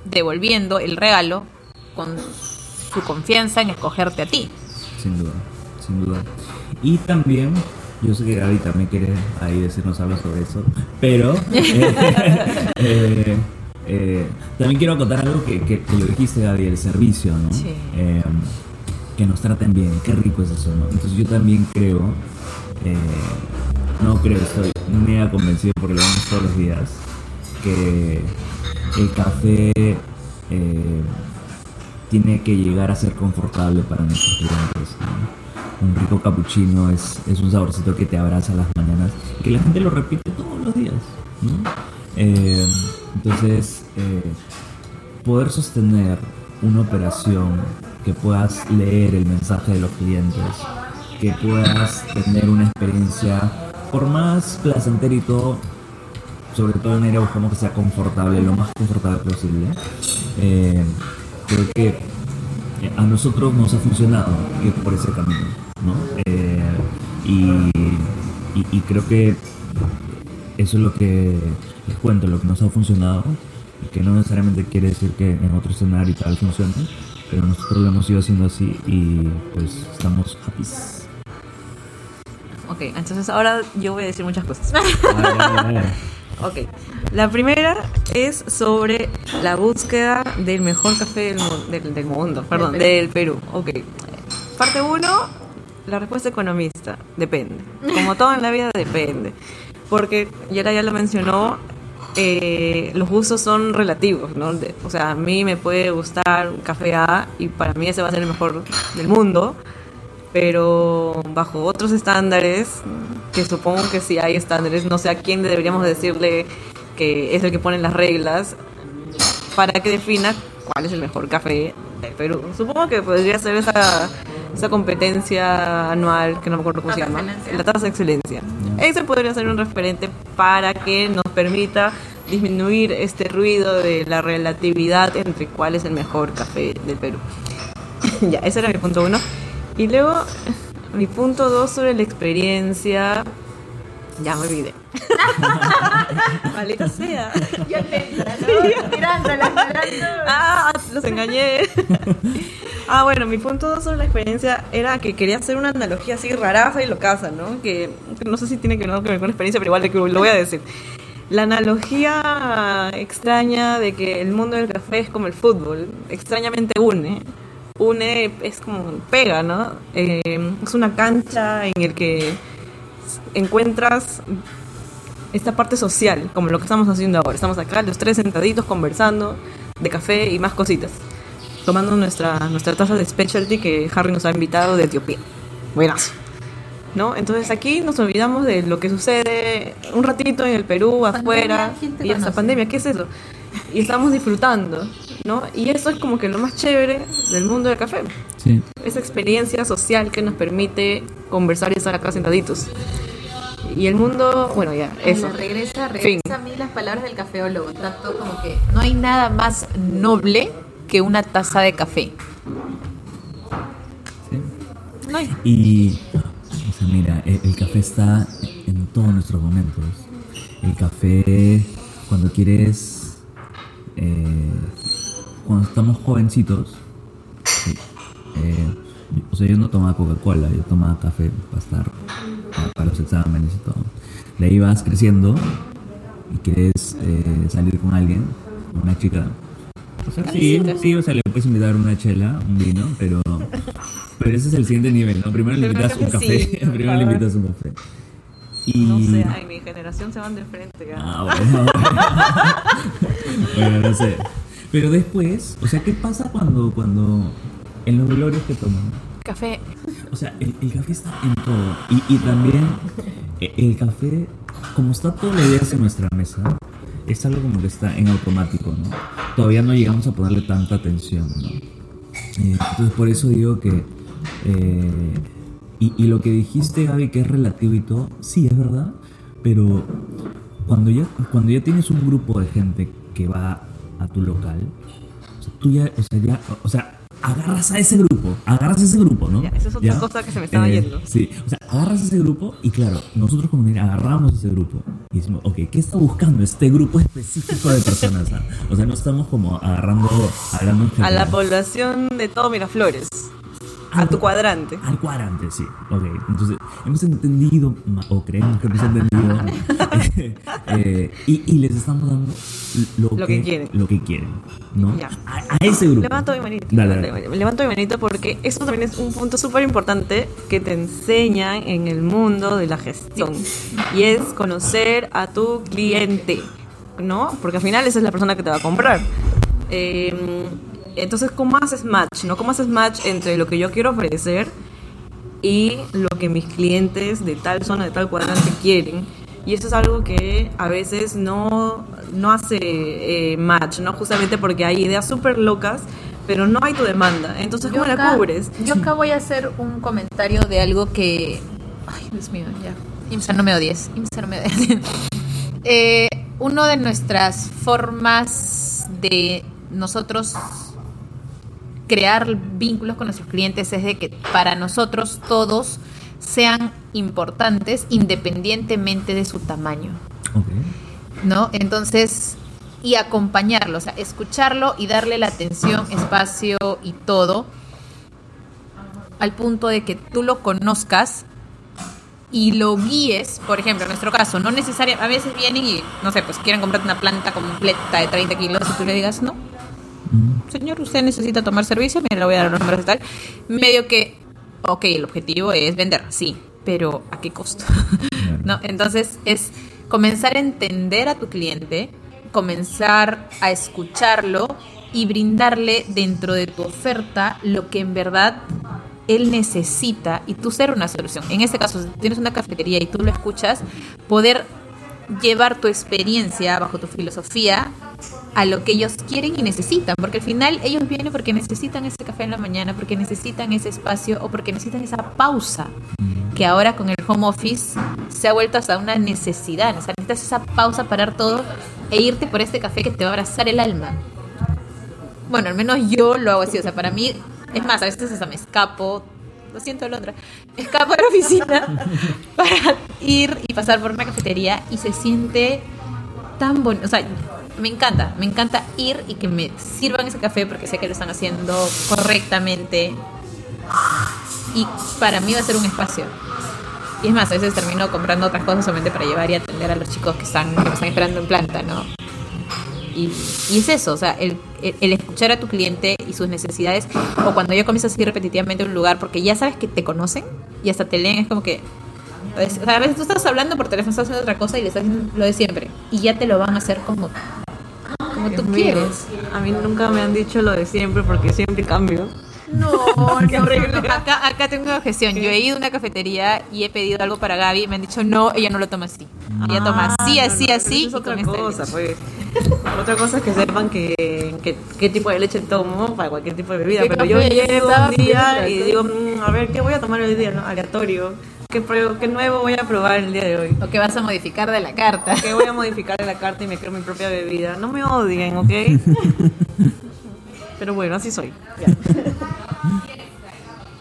devolviendo el regalo con su confianza en escogerte a ti. Sin duda, sin duda. Y también, yo sé que Gaby también quiere ahí decirnos algo sobre eso, pero eh, eh, eh, también quiero acotar algo que, que- que lo dijiste, Gaby, el servicio, ¿no? Sí. Eh, que nos traten bien, qué rico es eso, ¿no? Entonces yo también creo, no creo, estoy mega convencido porque lo vemos todos los días, que el café tiene que llegar a ser confortable para nuestros clientes. ¿no? Un rico cappuccino es, es un saborcito que te abraza las mañanas que la gente lo repite todos los días. Eh, entonces, eh, poder sostener una operación que puedas leer el mensaje de los clientes, que puedas tener una experiencia, por más placentera y todo, sobre todo en Aira buscamos que sea confortable, lo más confortable posible. Eh, creo que a nosotros nos ha funcionado ir por ese camino, ¿no? Eh, y, y- y creo que eso es lo que les cuento, lo que nos ha funcionado, y que no necesariamente quiere decir que en otro escenario y tal funcione, pero nosotros lo hemos ido haciendo así y pues estamos happy. Ok, entonces ahora yo voy a decir muchas cosas. Ah, Ok, la primera es sobre la búsqueda del mejor café del, mu- del- del mundo, perdón, del Perú. Ok, parte 1, la respuesta economista, depende. Como todo en la vida, depende. Porque Yara ya lo mencionó, eh, los gustos son relativos, ¿no? De- o sea, a mí me puede gustar un café A y para mí ese va a ser el mejor del mundo, pero bajo otros estándares, que supongo que si hay estándares, no sé a quién deberíamos decirle que es el que pone las reglas para que defina cuál es el mejor café del Perú. Supongo que podría ser esa, esa competencia anual, que no me acuerdo cómo se de llama, la tasa de excelencia. Ese podría ser un referente para que nos permita disminuir este ruido de la relatividad entre cuál es el mejor café del Perú. ya, ese era mi punto uno. Y luego, mi punto dos sobre la experiencia. Ya me olvidé. Maldita sea. Yo atenta, ¿no? Tirándola, tirándola. Ah, los engañé. ah, bueno, mi punto sobre la experiencia era que quería hacer una analogía así raraza y locaza, ¿no? Que, no sé si tiene que ver con la experiencia, pero igual lo voy a decir. La analogía extraña de que el mundo del café es como el fútbol, extrañamente une. Une es como pega, ¿no? Eh, es una cancha en el que encuentras esta parte social, como lo que estamos haciendo ahora. Estamos acá los tres sentaditos conversando de café y más cositas, tomando nuestra, nuestra taza de specialty que Harry nos ha invitado de Etiopía. Buenas. ¿No? Entonces aquí nos olvidamos de lo que sucede un ratito en el Perú, afuera, y esta pandemia, ¿qué es eso? Y estamos disfrutando, ¿no? Y eso es como que lo más chévere del mundo del café. Sí. Esa experiencia social que nos permite conversar y estar acá sentaditos. Y el mundo, bueno, ya, eso. Regresa, regresa a mí las palabras del cafeólogo. Tanto como que no hay nada más noble que una taza de café. sí. Y, o sea, mira, el, el café está en todos nuestros momentos. El café, cuando quieres, eh, cuando estamos jovencitos, sí, eh, o sea, yo no tomaba Coca-Cola, yo tomaba café para estar, para, para los exámenes y todo. De ahí vas creciendo y quieres eh, salir con alguien, una chica. O sea, sí, sí, o sea, le puedes invitar una chela, un vino, pero, pero ese es el siguiente nivel, ¿no? Primero le invitas un café sí, primero le invitas un café. Y... No sé, ay, mi generación se van de frente. ya. Ah, bueno, bueno. Bueno, no sé. Pero después, o sea, ¿qué pasa cuando, cuando en los velorios que toman? Café. O sea, el, el café está en todo. Y, y también eh, el café, como está todos los días en nuestra mesa, es algo como que está en automático, ¿no? Todavía no llegamos a ponerle tanta atención, ¿no? Eh, entonces, por eso digo que. eh, y, y lo que dijiste, Gaby, que es relativo y todo, sí, es verdad, pero cuando ya, cuando ya tienes un grupo de gente que va a tu local, o sea, tú ya, o sea, ya, o sea, agarras a ese grupo, agarras a ese grupo, ¿no? Ya, esa es otra cosa que se me estaba yendo. Sí, o sea, agarras a ese grupo y claro, nosotros como mira, agarramos a ese grupo y decimos, ok, ¿qué está buscando este grupo específico de personas? ah? O sea, no estamos como agarrando, hablando en A la población de todo Miraflores. A tu cuadrante. Al cuadrante, sí. Ok, entonces hemos entendido, o creemos que hemos entendido, eh, y, y les estamos dando lo, Lo que quieren. Lo que quieren, ¿no? Ya. A, a ese grupo. Levanto mi manito. Dale, dale. levanto- Levanto mi manito porque eso también es un punto súper importante que te enseñan en el mundo de la gestión. Y es conocer a tu cliente, ¿no? Porque al final esa es la persona que te va a comprar. Eh, entonces, ¿cómo haces match? ¿no? ¿Cómo haces match entre lo que yo quiero ofrecer y lo que mis clientes de tal zona, de tal cuadrante quieren. Y eso es algo que a veces no, no hace eh, match, ¿no? Justamente porque hay ideas súper locas, pero no hay tu demanda. Entonces, ¿cómo la acá- cubres? Yo acá voy a hacer un comentario de algo que. Ay, Dios mío, ya. Imsa, no me odies. Imsa, no me odies. eh, uno de nuestras formas de nosotros crear vínculos con nuestros clientes es de que para nosotros todos sean importantes independientemente de su tamaño. Ok. ¿no? Entonces, y acompañarlo, o sea, escucharlo y darle la atención, espacio y todo, al punto de que tú lo conozcas y lo guíes, por ejemplo, en nuestro caso, no necesariamente, a veces vienen y, no sé, pues quieren comprarte una planta completa de 30 kilos y tú le digas, no, señor, usted necesita tomar servicio, me le voy a dar los números y tal. Medio que, ok, el objetivo es vender, sí, pero ¿a qué costo? ¿No? Entonces es comenzar a entender a tu cliente, comenzar a escucharlo y brindarle dentro de tu oferta lo que en verdad él necesita y tú ser una solución. En este caso, si tienes una cafetería y tú lo escuchas, poder llevar tu experiencia bajo tu filosofía a lo que ellos quieren y necesitan, porque al final ellos vienen porque necesitan ese café en la mañana, porque necesitan ese espacio o porque necesitan esa pausa, que ahora con el home office se ha vuelto hasta una necesidad, o sea, necesitas esa pausa, parar todo e irte por este café que te va a abrazar el alma. Bueno, al menos yo lo hago así, o sea, para mí, es más, a veces hasta me escapo. Lo siento, Londra, escapo de la oficina para ir y pasar por una cafetería y se siente tan bonito, o sea, me encanta, me encanta ir y que me sirvan ese café porque sé que lo están haciendo correctamente y para mí va a ser un espacio. Y es más, a veces termino comprando otras cosas solamente para llevar y atender a los chicos que están, que están esperando en planta, ¿no? Y, y es eso, o sea, el, escuchar a tu cliente y sus necesidades, o cuando yo comienzo así repetitivamente en un lugar, porque ya sabes que te conocen y hasta te leen, es como que. pues, a veces tú estás hablando por teléfono, estás haciendo otra cosa y le estás haciendo lo de siempre. Y ya te lo van a hacer como, como tú mío, quieres. A mí nunca me han dicho lo de siempre porque siempre cambio. No, horrible. Acá, acá tengo una objeción. Yo he ido a una cafetería y he pedido algo para Gaby y me han dicho no, ella no lo toma así. Ella toma así, Ah, así, no, no, así. es otra cosa, pues. Otra cosa es que sepan que, que- qué tipo de leche tomo para cualquier tipo de bebida. ¿Qué Pero yo llego un día y digo, "Mm, a ver, ¿qué voy a tomar hoy día? ¿no? Aleatorio. ¿Qué, ¿Qué nuevo voy a probar el día de hoy? O que vas a modificar de la carta. ¿Qué voy a modificar en la carta y me creo mi propia bebida? No me odien, ¿ok? Pero bueno, así soy. Ya.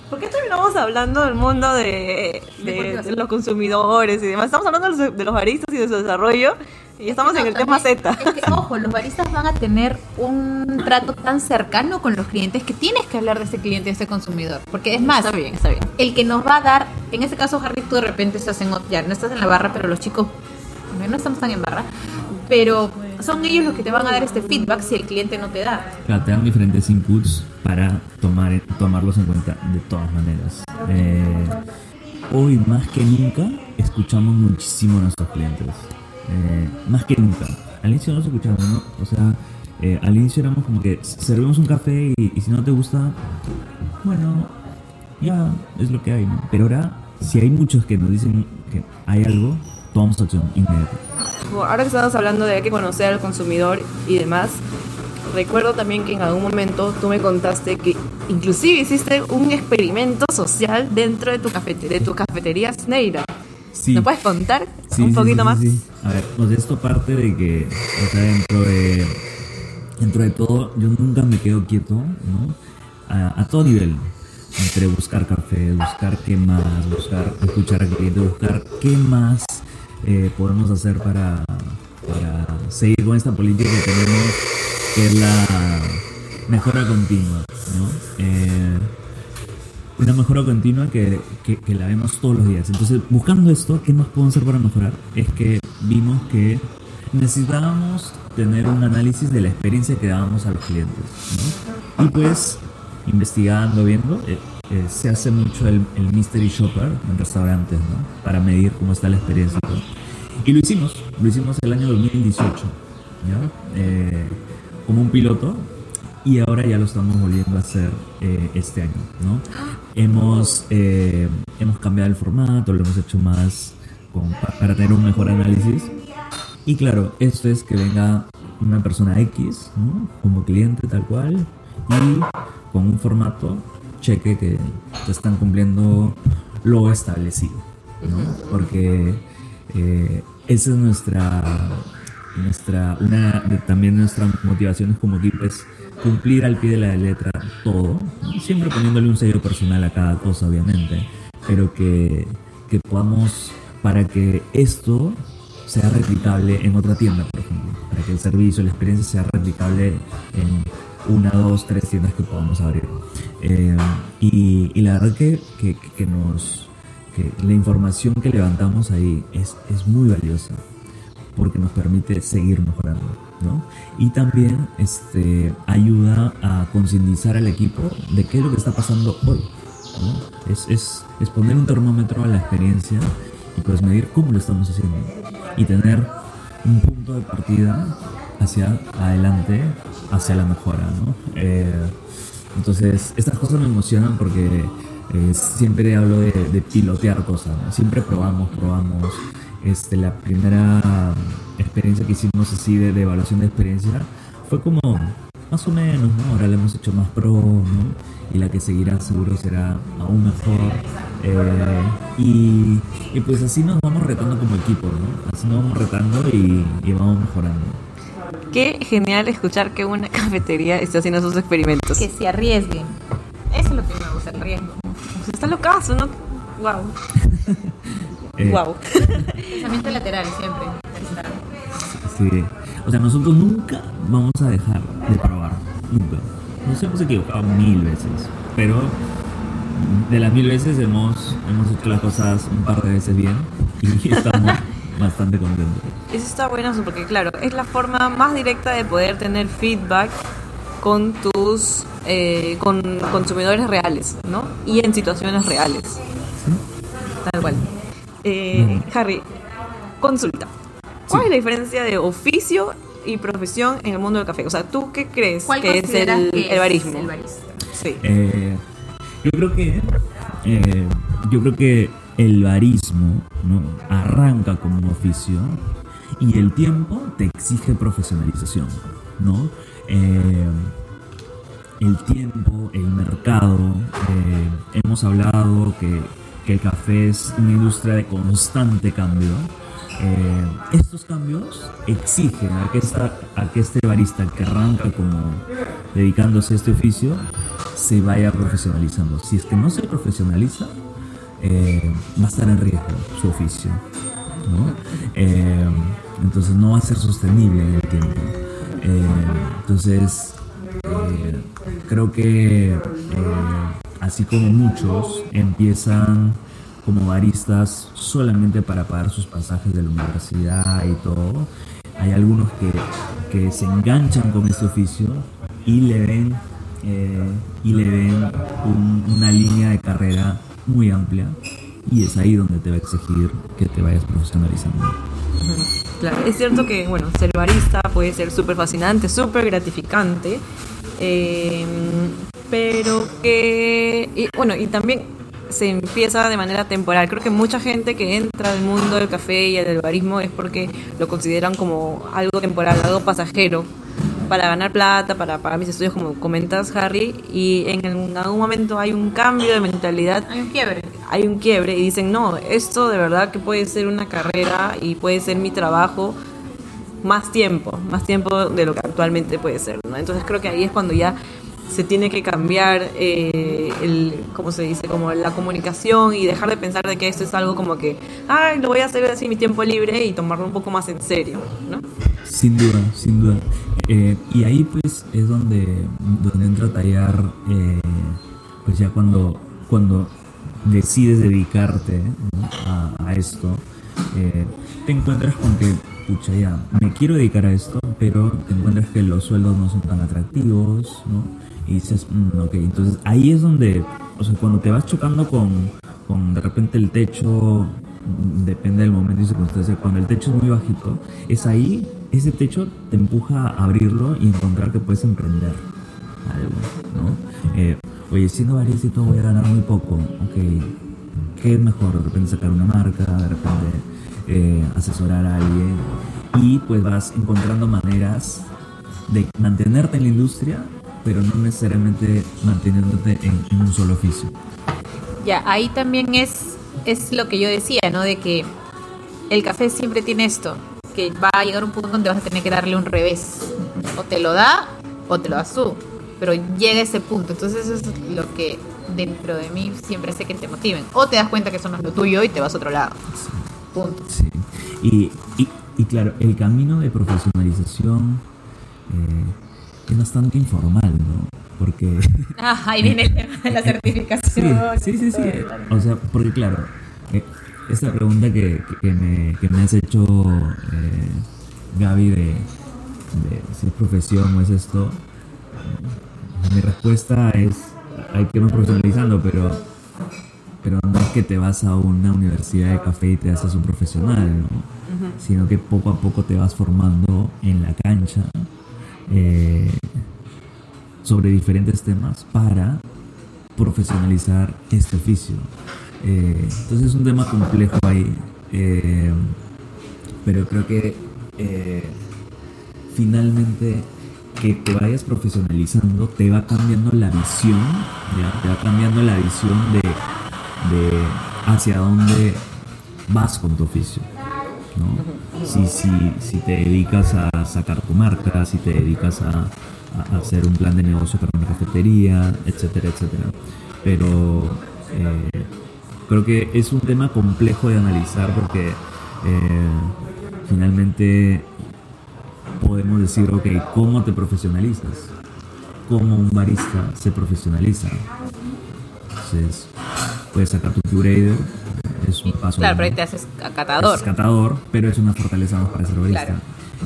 ¿Por qué terminamos hablando del mundo de, de- de los consumidores y demás? Estamos hablando de los, de los baristas y de su desarrollo y estamos en el tema Z. Es que, ojo, los baristas van a tener un trato tan cercano con los clientes que tienes que hablar de ese cliente, de ese consumidor. Porque es más, Está bien, está bien. el que nos va a dar, en este caso, Harry, tú de repente estás en, ya no estás en la barra, pero los chicos no no estamos tan en barra, pero son ellos los que te van a dar este feedback si el cliente no te da. Claro, te dan diferentes inputs para tomar, tomarlos en cuenta de todas maneras. Eh, hoy más que nunca escuchamos muchísimo a nuestros clientes. Eh, más que nunca. Al inicio no se escuchaba, ¿no? O sea, eh, al inicio éramos como que servimos un café y, y si no te gusta, bueno, ya es lo que hay, ¿no? Pero ahora, si hay muchos que nos dicen que hay algo, tomamos acción inmediata. Ahora que estamos hablando de hay que conocer al consumidor y demás, recuerdo también que en algún momento tú me contaste que inclusive hiciste un experimento social dentro de tu, cafete- de tu cafetería Sneira. Sí. ¿Me puedes contar Sí, un poquito más? A ver, pues esto parte de que, o sea, dentro de, dentro de todo, yo nunca me quedo quieto, ¿no? A, a todo nivel. Entre buscar café, buscar qué más, buscar escuchar al cliente, buscar qué más eh, podemos hacer para, para seguir con esta política que tenemos, que es la mejora continua, ¿no? Eh, una mejora continua que, que- que la vemos todos los días. Entonces, buscando esto, ¿qué más podemos hacer para mejorar? Es que vimos que necesitábamos tener un análisis de la experiencia que dábamos a los clientes. ¿no? Y pues, investigando, viendo, eh, eh, se hace mucho el, el mystery shopper en restaurantes, ¿no? Para medir cómo está la experiencia. todo. Y lo hicimos, lo hicimos el año 2018, ¿ya? Eh, como un piloto y ahora ya lo estamos volviendo a hacer eh, este año, ¿no? Hemos, eh, hemos cambiado el formato, lo hemos hecho más con- pa- para tener un mejor análisis. Y claro, esto es que venga una persona X, ¿no? Como cliente tal cual, y con un formato, cheque que te están cumpliendo lo establecido, ¿no? Porque eh, esa es nuestra, nuestra una también nuestras motivaciones como equipo es cumplir al pie de la letra todo, siempre poniéndole un sello personal a cada cosa, obviamente, pero que, que podamos, para que esto sea replicable en otra tienda, por ejemplo, para que el servicio, la experiencia sea replicable en una, dos, tres tiendas que podamos abrir. Eh, y, y la verdad que, que, que nos que la información que levantamos ahí es, es muy valiosa porque nos permite seguir mejorando, ¿no? Y también este, ayuda a concientizar al equipo de qué es lo que está pasando hoy, ¿no? Es, es, es poner un termómetro a la experiencia y pues medir cómo lo estamos haciendo y tener un punto de partida hacia adelante, hacia la mejora, ¿no? Eh, entonces, estas cosas me emocionan porque eh, siempre hablo de, de pilotear cosas, ¿no? Siempre probamos, probamos. Este, la primera experiencia que hicimos así de, de evaluación de experiencia fue como más o menos, ¿no? Ahora la hemos hecho más pro, ¿no? Y la que seguirá seguro será aún mejor. Eh, y, y pues así nos vamos retando como equipo, ¿no? Así nos vamos retando y, y vamos mejorando. Qué genial escuchar que una cafetería esté haciendo sus experimentos. Que se arriesguen. Eso es lo que me gusta, el riesgo. Pues está hazlo caso, ¿no? Wow. Eh, wow. Pensamiento lateral siempre. Sí. O sea, nosotros nunca vamos a dejar de probar. Nunca. Nos hemos equivocado mil veces. Pero de las mil veces hemos, hemos hecho las cosas un par de veces bien. Y estamos bastante contentos. Eso está bueno porque, claro, es la forma más directa de poder tener feedback con tus eh, con consumidores reales, ¿no? Y en situaciones reales. Tal cual. Eh, Harry, consulta. ¿Cuál Sí. es la diferencia de oficio y profesión en el mundo del café? O sea, ¿tú qué crees ¿Cuál que es el, que el barismo? el barista? Sí. Eh, yo creo que eh, yo creo que el barismo ¿no? arranca como un oficio y el tiempo te exige profesionalización, ¿no? Eh, el tiempo, el mercado, eh, hemos hablado que, que el café es una industria de constante cambio. Eh, estos cambios exigen a que, este barista que arranca como dedicándose a este oficio se vaya profesionalizando. Si es que no se profesionaliza, eh, va a estar en riesgo su oficio. Eh, entonces no va a ser sostenible en el tiempo. Entonces creo que así como muchos empiezan como baristas solamente para pagar sus pasajes de la universidad y todo, hay algunos que, que se enganchan con este oficio y le ven, eh, y le ven un- una línea de carrera muy amplia y es ahí donde te va a exigir que te vayas profesionalizando. Claro, es cierto que, bueno, ser barista puede ser súper fascinante, súper gratificante, eh, pero que, y, bueno, y también se empieza de manera temporal. Creo que mucha gente que entra al mundo del café y del barismo es porque lo consideran como algo temporal, algo pasajero, para ganar plata, para pagar mis estudios, como comentas, Harry, y en algún momento hay un cambio de mentalidad Hay un quiebre. hay un quiebre y dicen, no, esto de verdad que puede ser una carrera y puede ser mi trabajo más tiempo, más tiempo de lo que actualmente puede ser, ¿no? Entonces creo que ahí es cuando ya se tiene que cambiar eh, el, ¿cómo se dice? Como la comunicación y dejar de pensar de que esto es algo como que, ay, lo voy a hacer así mi tiempo libre y tomarlo un poco más en serio, ¿no? Sin duda, sin duda. Eh, y ahí pues es donde, donde entra a tallar, eh, pues ya cuando, cuando decides dedicarte a, a esto, eh, te encuentras con que, pucha, ya, me quiero dedicar a esto, pero te encuentras que los sueldos no son tan atractivos, ¿no? Y dices, "Mm, ok, entonces ahí es donde, o sea, cuando te vas chocando con, con de repente el techo, depende del momento y circunstancia, cuando el techo es muy bajito, es ahí, ese techo te empuja a abrirlo y encontrar que puedes emprender algo, ¿no? Eh, oye, siendo barista y todo voy a ganar muy poco, ok, ¿qué es mejor? De repente sacar una marca, de repente eh, asesorar a alguien y pues vas encontrando maneras de mantenerte en la industria, pero no necesariamente manteniéndote en, en un solo oficio. Ya, ahí también es, es lo que yo decía, ¿no? De que el café siempre tiene esto, que va a llegar un punto donde vas a tener que darle un revés. O te lo da o te lo das tú. Pero llega ese punto. Entonces eso es lo que dentro de mí siempre hace que te motiven. O te das cuenta que eso no es lo tuyo y te vas a otro lado. Punto. Sí. Y, y, y claro, el camino de profesionalización eh, es bastante informal, ¿no? Porque... Ah, ahí viene el tema de la certificación. sí, sí, sí. O sea, porque claro, eh, esta pregunta que, que- me, que me has hecho, eh, Gaby, de, de si es profesión o es esto, eh, mi respuesta es, hay que irnos profesionalizando, pero, pero no es que te vas a una universidad de café y te haces un profesional, ¿no? Sino que poco a poco te vas formando en la cancha. Eh, sobre diferentes temas para profesionalizar este oficio. Eh, entonces es un tema complejo ahí, eh, pero creo que finalmente que te vayas profesionalizando te va cambiando la visión, te va cambiando la visión de hacia dónde vas con tu oficio. ¿No? Si, si, si te dedicas a sacar tu marca, si te dedicas a, hacer un plan de negocio para una cafetería, etcétera, etcétera. Pero Eh, creo que es un tema complejo de analizar porque eh, finalmente podemos decir, ok, ¿cómo te profesionalizas? ¿Cómo un barista se profesionaliza? Entonces, puedes sacar tu Q-Grader, es un paso. Claro, pero ahí te haces catador. Es catador, pero es una fortaleza más para ser barista. Claro.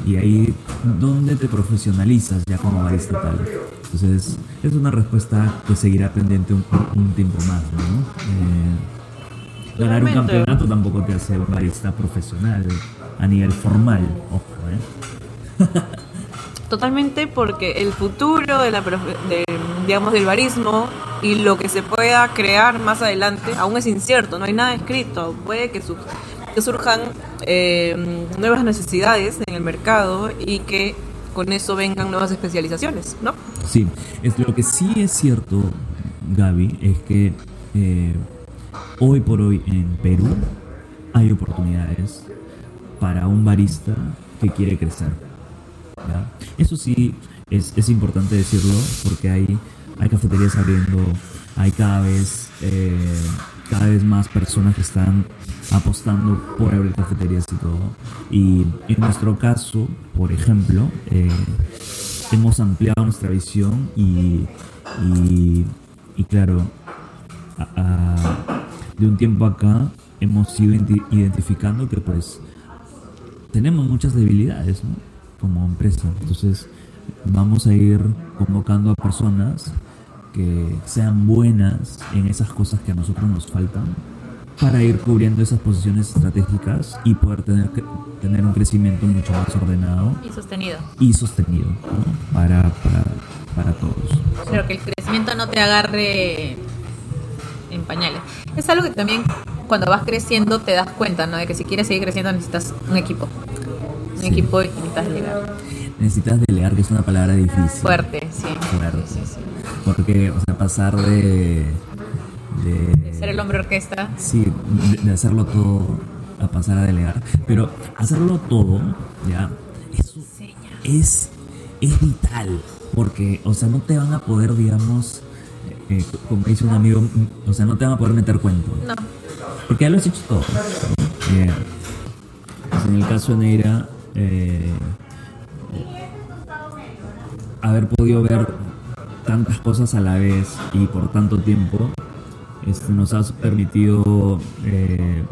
Y ahí, ¿dónde te profesionalizas ya como barista tal? Entonces, es una respuesta que seguirá pendiente un, un tiempo más, ¿no? Eh, ganar un campeonato tampoco te hace un barista profesional a nivel formal, ojo, ¿eh? Totalmente porque el futuro de la de, digamos del barismo y lo que se pueda crear más adelante aún es incierto, no hay nada escrito. Puede que surjan eh, nuevas necesidades en el mercado y que con eso vengan nuevas especializaciones, ¿no? Sí, es, lo que sí es cierto, Gaby, es que eh, hoy por hoy en Perú hay oportunidades para un barista que quiere crecer. Eso sí es, es importante decirlo porque hay, hay cafeterías abriendo, hay cada vez, eh, cada vez más personas que están apostando por abrir cafeterías y todo. Y en nuestro caso, por ejemplo, eh, hemos ampliado nuestra visión y, y, claro, de un tiempo acá hemos ido identi- identificando que pues tenemos muchas debilidades ¿no? Como empresa. Entonces vamos a ir convocando a personas que sean buenas en esas cosas que a nosotros nos faltan para ir cubriendo esas posiciones estratégicas y poder tener, tener un crecimiento mucho más ordenado Y sostenido. y sostenido ¿no? para, para, para todos. Pero que el crecimiento no te agarre en pañales. Es algo que también cuando vas creciendo te das cuenta, ¿no? De que si quieres seguir creciendo necesitas un equipo. Un Sí. equipo y necesitas delegar. Necesitas delegar, que es una palabra difícil. Fuerte, sí. Fuerte. Sí, sí. Porque, o sea, pasar de. de Ser el hombre orquesta. Sí, de, de hacerlo todo a pasar a delegar. Pero hacerlo todo, ya, eso es, es vital. Porque, o sea, no te van a poder, digamos, eh, eh, como dice un amigo, o sea, no te van a poder meter cuento. No. Porque ya lo has hecho todo. Eh, pues en el caso de Neira, eh, haber podido ver tantas cosas a la vez y por tanto tiempo nos ha permitido eh,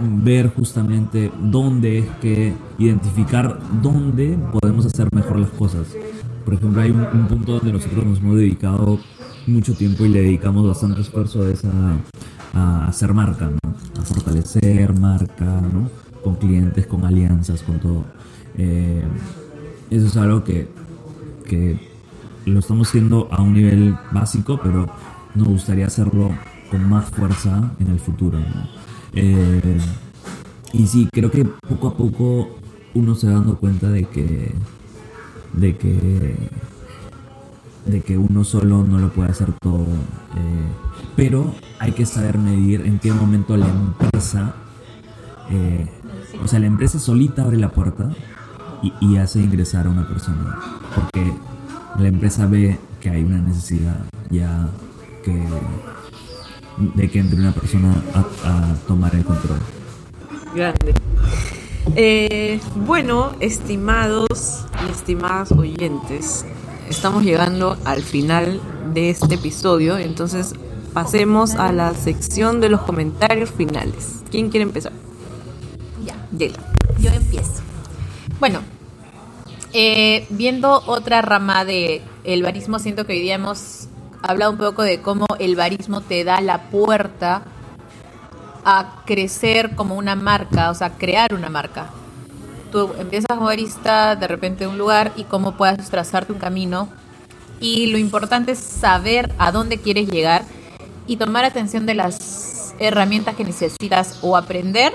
ver justamente dónde es que identificar dónde podemos hacer mejor las cosas. Por ejemplo, hay un, un punto donde nosotros nos hemos dedicado mucho tiempo y le dedicamos bastante esfuerzo es a, a hacer marca, ¿no? a fortalecer marca, ¿no? Con clientes, con alianzas, con todo. Eh, eso es algo que, que lo estamos haciendo a un nivel básico, pero nos gustaría hacerlo con más fuerza en el futuro. Eh, y sí, creo que poco a poco uno se va dando cuenta de que de que de que uno solo no lo puede hacer todo eh, pero hay que saber medir en qué momento la empresa o sea la empresa solita abre la puerta y, y hace ingresar a una persona porque la empresa ve que hay una necesidad ya que de que entre una persona a, a tomar el control Grande. Eh, bueno, estimados y estimadas oyentes, estamos llegando al final de este episodio, entonces pasemos a la sección de los comentarios finales. ¿Quién quiere empezar? Yela. Yo empiezo. Bueno, eh, viendo otra rama de el barismo, siento que hoy día hemos hablado un poco de cómo el barismo te da la puerta a crecer como una marca, o sea, crear una marca. Tú empiezas como barista de repente en un lugar y cómo puedes trazarte un camino. Y lo importante es saber a dónde quieres llegar y tomar atención de las herramientas que necesitas o aprender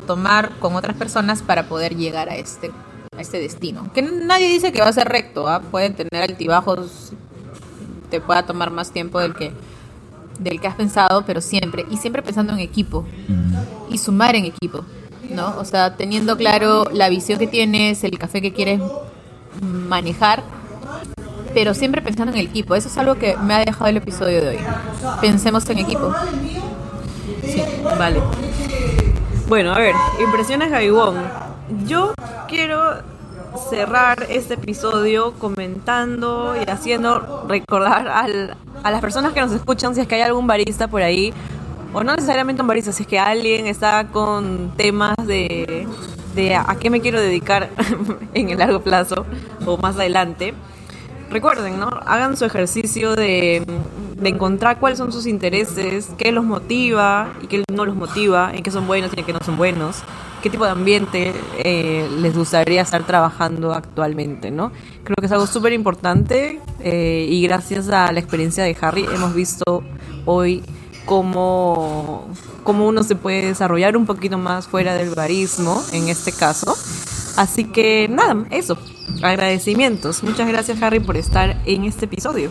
tomar con otras personas para poder llegar a este, a este destino. Que nadie dice que va a ser recto, ¿ah? pueden tener altibajos, te pueda tomar más tiempo del que del que has pensado, pero siempre, y siempre pensando en equipo y sumar en equipo, ¿no? O sea, teniendo claro la visión que tienes, el café que quieres manejar, pero siempre pensando en el equipo. Eso es algo que me ha dejado el episodio de hoy. Pensemos en equipo. Sí, vale. Bueno, a ver, impresiones Gaibón. Yo quiero cerrar este episodio comentando y haciendo recordar a las personas que nos escuchan si es que hay algún barista por ahí, o no necesariamente un barista, si es que alguien está con temas de, de a qué me quiero dedicar en el largo plazo o más adelante. Recuerden, ¿no? Hagan su ejercicio de, de encontrar cuáles son sus intereses, qué los motiva y qué no los motiva, en qué son buenos y en qué no son buenos qué tipo de ambiente eh, les gustaría estar trabajando actualmente, ¿no? Creo que es algo súper importante eh, y gracias a la experiencia de Harry hemos visto hoy cómo, cómo uno se puede desarrollar un poquito más fuera del barismo, en este caso. Así que nada, eso. Agradecimientos. Muchas gracias Harry por estar en este episodio.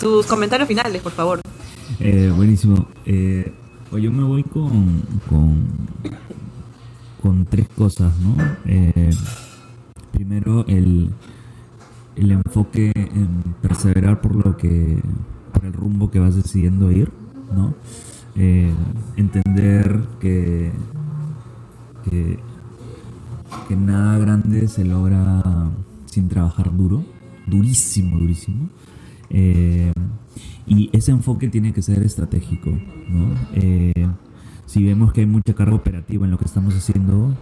Tus comentarios finales, por favor. Eh, buenísimo. Pues yo me voy con, con con tres cosas, ¿no? Eh, primero, el, el enfoque en perseverar por lo que, por el rumbo que vas decidiendo ir, ¿no? Eh, entender que, que, nada grande se logra sin trabajar duro, durísimo, durísimo. Eh, y ese enfoque tiene que ser estratégico, ¿no? si vemos que hay mucha carga operativa en lo que estamos haciendo,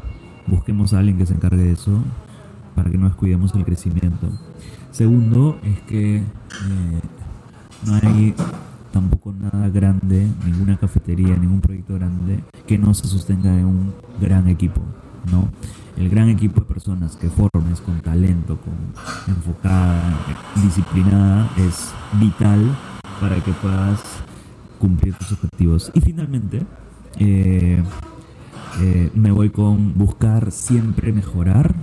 busquemos a alguien que se encargue de eso para que no descuidemos el crecimiento. Segundo, es que eh, no hay tampoco nada grande, ninguna cafetería, ningún proyecto grande que no se sostenga en un gran equipo, ¿no? El gran equipo de personas que formes con talento, con enfocada, disciplinada, es vital para que puedas cumplir tus objetivos. Y finalmente, eh, eh, me voy con buscar siempre mejorar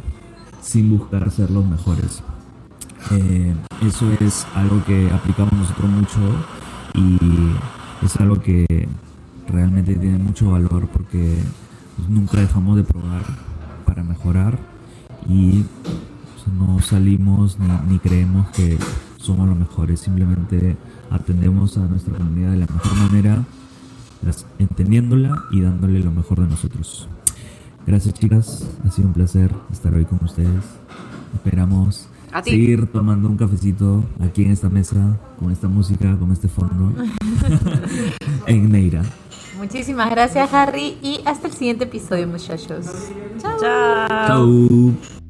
sin buscar ser los mejores. Eh, eso es algo que aplicamos nosotros mucho y es algo que realmente tiene mucho valor porque nunca dejamos de probar para mejorar y no salimos ni, ni creemos que somos los mejores, simplemente atendemos a nuestra comunidad de la mejor manera entendiéndola y dándole lo mejor de nosotros. Gracias chicas, ha sido un placer estar hoy con ustedes. Esperamos seguir tomando un cafecito aquí en esta mesa, con esta música, con este fondo, en Neira. Muchísimas gracias Harry y hasta el siguiente episodio muchachos. Chao. Chao.